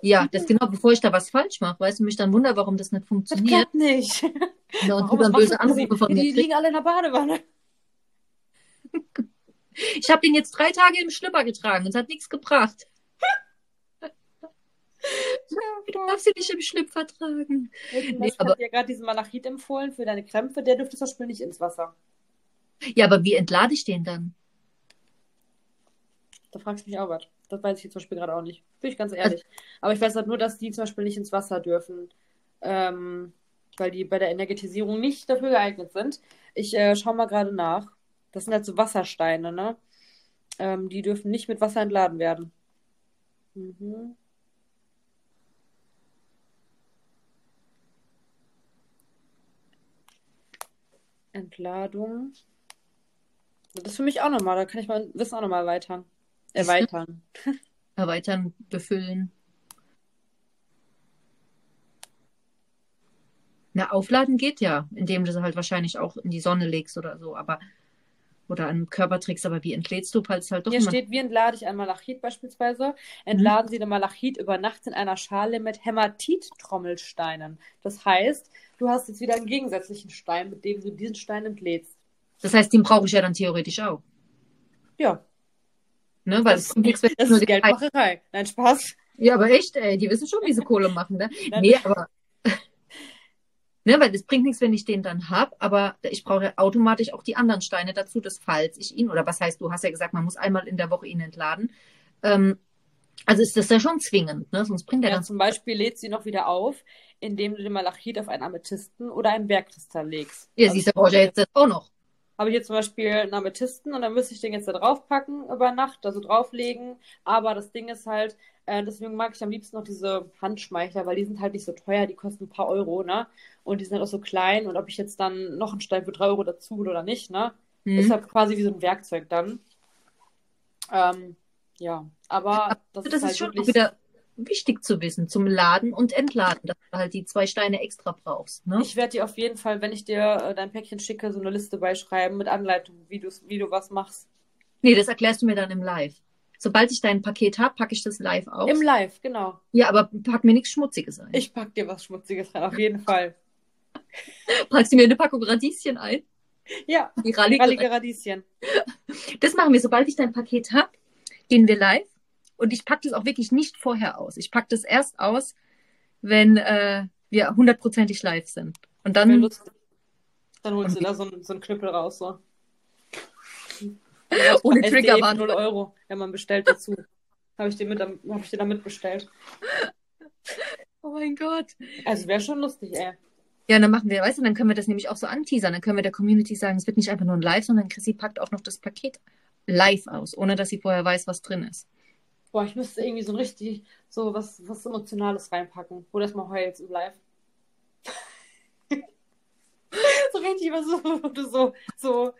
Ja, das genau, bevor ich da was falsch mache, weißt du, mich dann wunder, warum das nicht Das funktioniert. klappt nicht. Ne, und Warum? dann böse sie? Anrufe von Die, mir die kriegst. liegen alle in der Badewanne. Ich habe den jetzt drei Tage im Schlüpper getragen und es hat nichts gebracht. Du darfst ihn nicht im Schlüpfer tragen. Ich Nee, habe aber- dir gerade diesen Malachit empfohlen für deine Krämpfe. Der dürfte zum Beispiel nicht ins Wasser. Ja, aber wie entlade ich den dann? Da fragst du mich auch was. Das weiß ich jetzt zum Beispiel gerade auch nicht. Bin ich ganz ehrlich. Aber ich weiß halt nur, dass die zum Beispiel nicht ins Wasser dürfen. Ähm, weil die bei der Energetisierung nicht dafür geeignet sind. Ich äh, schaue mal gerade nach. Das sind halt so Wassersteine, ne? Ähm, die dürfen nicht mit Wasser entladen werden. Mhm. Entladung. Das ist für mich auch nochmal, da kann ich mein Wissen auch nochmal erweitern. Erweitern. Erweitern, befüllen. Na, aufladen geht ja, indem du sie halt wahrscheinlich auch in die Sonne legst oder so, aber oder an den Körper trägst, aber wie entlädst du, falls halt doch Hier steht, wie entlade ich ein Malachit beispielsweise? Entladen Sie den Malachit über Nacht in einer Schale mit Hämatit-Trommelsteinen. Das heißt, du hast jetzt wieder einen gegensätzlichen Stein, mit dem du diesen Stein entlädst. Das heißt, den brauche ich ja dann theoretisch auch. Ja, Ne? Weil das, es bringt nichts, wenn ich das nur ist den Geldmacherei. Nein, Spaß. Ja, aber echt, ey, die wissen schon, wie sie [LAUGHS] Kohle machen, ne? Nein. Nee, aber. [LAUGHS] Ne, weil es bringt nichts, wenn ich den dann hab, aber ich brauche ja automatisch auch die anderen Steine dazu, dass falls ich ihn, oder was heißt, du hast ja gesagt, man muss einmal in der Woche ihn entladen. Ähm, also ist das ja schon zwingend, ne? Sonst bringt er Ja, dann. zum Beispiel lädst du ihn noch wieder auf, indem du den Malachit auf einen Amethysten oder einen Bergkristall legst. Ja, Also siehst du, brauche ich ja jetzt das auch noch. Habe ich jetzt zum Beispiel einen Amethysten und dann müsste ich den jetzt da draufpacken über Nacht, also drauflegen. Aber das Ding ist halt, äh, deswegen mag ich am liebsten noch diese Handschmeichler, weil die sind halt nicht so teuer, die kosten ein paar Euro, ne? Und die sind halt auch so klein. Und ob ich jetzt dann noch einen Stein für drei Euro dazu oder nicht, ne? Mhm. Ist halt quasi wie so ein Werkzeug dann. Ähm, ja, aber das, das ist ist halt schon auch wirklich. wieder wichtig zu wissen zum Laden und Entladen, dass du halt die zwei Steine extra brauchst. Ne? Ich werde dir auf jeden Fall, wenn ich dir äh, dein Päckchen schicke, so eine Liste beischreiben mit Anleitung, wie, wie du was machst. Nee, das erklärst du mir dann im Live. Sobald ich dein Paket habe, packe ich das live aus. Im Live, genau. ja, aber pack mir nichts Schmutziges ein. Ich pack dir was Schmutziges rein, auf jeden Fall. [LAUGHS] Packst du mir eine Packung Radieschen ein? Ja, rallige Radieschen. Das machen wir. Sobald ich dein Paket habe, gehen wir live. Und ich packe das auch wirklich nicht vorher aus. Ich packe das erst aus, wenn äh, wir hundertprozentig live sind. Und dann, lustig. Dann holst du da so, einen- so einen Knüppel raus, so. [LAUGHS] ohne für Triggerwarnung. 0 Euro, wenn man bestellt dazu. [LAUGHS] Habe ich dir mit, hab ich dir damit bestellt. Oh mein Gott. Also wäre schon lustig, ey. Ja, dann machen wir, weißt du, dann können wir das nämlich auch so anteasern. Dann können wir der Community sagen, es wird nicht einfach nur ein Live, sondern Chrissy packt auch noch das Paket live aus, ohne dass sie vorher weiß, was drin ist. Boah, ich müsste irgendwie so ein richtig, so was, was Emotionales reinpacken, wo das mal heult im Live. [LAUGHS] so richtig was, so, wo du so, so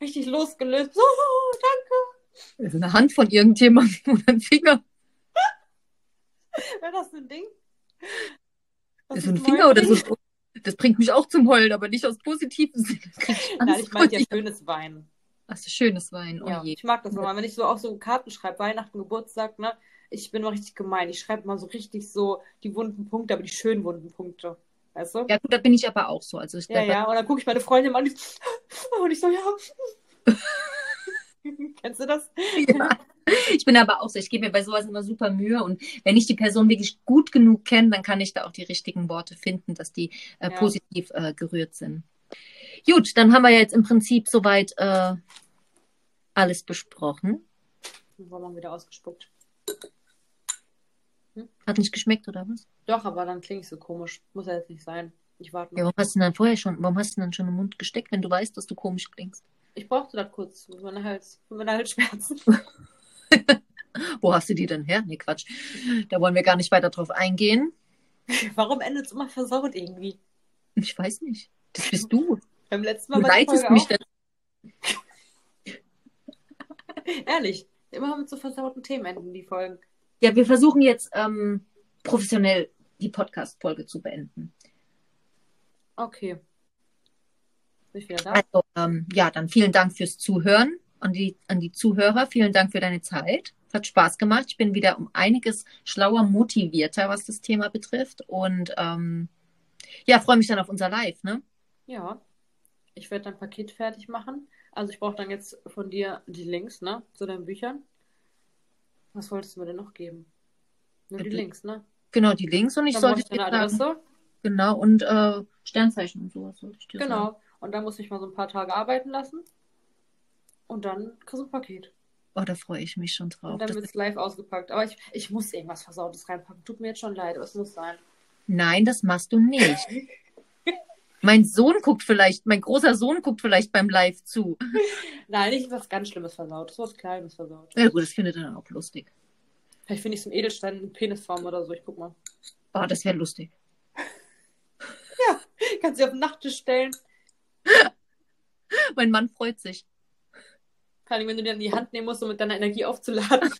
richtig losgelöst. So, danke. Also eine Hand von irgendjemandem [LAUGHS] oder ein Finger. Wäre das ein Ding? Was so ein Finger oder so. Das bringt mich auch zum Heulen, aber nicht aus positiven Sinne. Ich Nein, ich meinte vor ja schönes Wein. Ach so, schönes Wein. Oh Ja, je. ich mag das immer, wenn ich so auch so Karten schreibe, Weihnachten, Geburtstag, ne? Ich bin mal richtig gemein. Ich schreibe mal so richtig so die wunden Punkte, aber die schönen wunden Punkte. Weißt du? Ja, gut, da bin ich aber auch so. Also ich Ja, ja. Und dann gucke ich meine Freundin an [LAUGHS] und ich so, ja. [LAUGHS] Kennst du das? Ja. Ich bin aber auch so, ich gebe mir bei sowas immer super Mühe und wenn ich die Person wirklich gut genug kenne, dann kann ich da auch die richtigen Worte finden, dass die äh, Ja. positiv äh, gerührt sind. Gut, dann haben wir ja jetzt im Prinzip soweit äh, alles besprochen. Dann war man wieder ausgespuckt. Hat nicht geschmeckt oder was? Doch, aber dann klinge ich so komisch. Muss ja jetzt nicht sein. Ich warte Ja, noch. warum hast du denn dann vorher schon, warum hast du denn dann schon im Mund gesteckt, wenn du weißt, dass du komisch klingst? Ich brauchte das kurz für meine, Hals, für meine Halsschmerzen. [LAUGHS] [LAUGHS] Wo hast du die denn her? Nee, Quatsch. Da wollen wir gar nicht weiter drauf eingehen. [LAUGHS] Warum endet es immer versaut irgendwie? Ich weiß nicht. Das bist du. Beim letzten Du Mal war die leitest mich auch. [LAUGHS] Ehrlich. Immer mit so versauten Themen enden die Folgen. Ja, wir versuchen jetzt ähm, professionell die Podcast-Folge zu beenden. Okay. Bin ich wieder da? Also, ähm, ja, dann vielen Dank fürs Zuhören an die, an die Zuhörer. Vielen Dank für deine Zeit. Es hat Spaß gemacht. Ich bin wieder um einiges schlauer, motivierter, was das Thema betrifft. Und ähm, ja, freue mich dann auf unser Live, ne? Ja. Ich werde dein Paket fertig machen. Also ich brauche dann jetzt von dir die Links, ne? Zu deinen Büchern. Was wolltest du mir denn noch geben? Nur die Ja, Links, ne? Genau, die Links und ich Dann sollte ich deine sagen, Adresse. genau, und äh, Sternzeichen und sowas sollte ich dir sagen. Genau. Und dann muss ich mal so ein paar Tage arbeiten lassen. Und dann kriegst du ein Paket. Oh, da freue ich mich schon drauf. Und dann wird es live ausgepackt. Aber ich, ich muss irgendwas Versautes reinpacken. Tut mir jetzt schon leid, aber es muss sein. Nein, das machst du nicht. [LAUGHS] mein Sohn guckt vielleicht, mein großer Sohn guckt vielleicht beim Live zu. [LAUGHS] Nein, nicht was ganz Schlimmes versaut. So was Kleines versaut. Ja gut, das findet er dann auch lustig. Vielleicht finde ich so einen Edelstein in Penisform oder so. Ich guck mal. Oh, das wäre lustig. [LAUGHS] Kannst du auf den Nachttisch stellen. [LAUGHS] Mein Mann freut sich. Vor allem, wenn du dir in die Hand nehmen musst, um mit deiner Energie aufzuladen.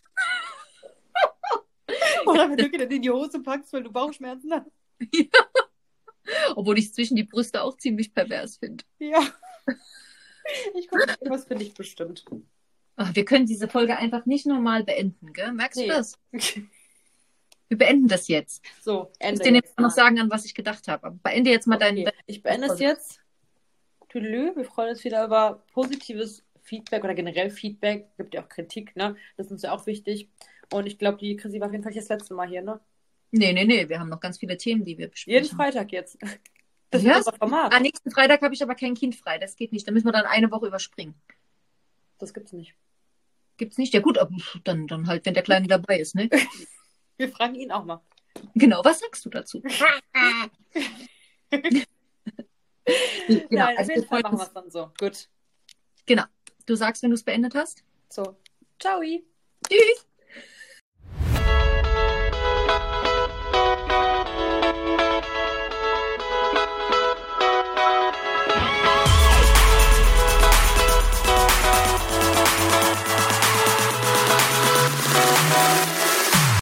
Oder wenn du dir in die Hose packst, weil du Bauchschmerzen hast. Obwohl ich es zwischen die Brüste auch ziemlich pervers finde. Ja. [LAUGHS] Ich gucke, was finde ich bestimmt. Ah, wir können diese Folge einfach nicht normal beenden, gell? Merkst Nee. du das? Wir beenden das jetzt. So, Ich Ende. muss dir jetzt noch sagen, an was ich gedacht habe. Aber beende jetzt mal Okay. dein. Ich beende es jetzt. Tüdelü, wir freuen uns wieder über positives Feedback oder generell Feedback. Gibt ja auch Kritik, ne? Das ist uns ja auch wichtig. Und ich glaube, die Chrissy war auf jeden Fall das letzte Mal hier, ne? Nee, nee, nee, wir haben noch ganz viele Themen, die wir Jeden besprechen. Freitag jetzt. [LAUGHS] Das Ja? ist unser Format. Ah, nächsten Freitag habe ich aber kein Kind frei. Das geht nicht. Da müssen wir dann eine Woche überspringen. Das gibt's nicht. Gibt's nicht? Ja gut, aber dann, dann halt, wenn der Kleine dabei ist, ne? [LAUGHS] Wir fragen ihn auch mal. Genau, was sagst du dazu? [LAUGHS] genau, Nein, also auf jeden Fall machen wir es dann so. Gut. Genau. Du sagst, wenn du es beendet hast. So. Ciao. Tschüss.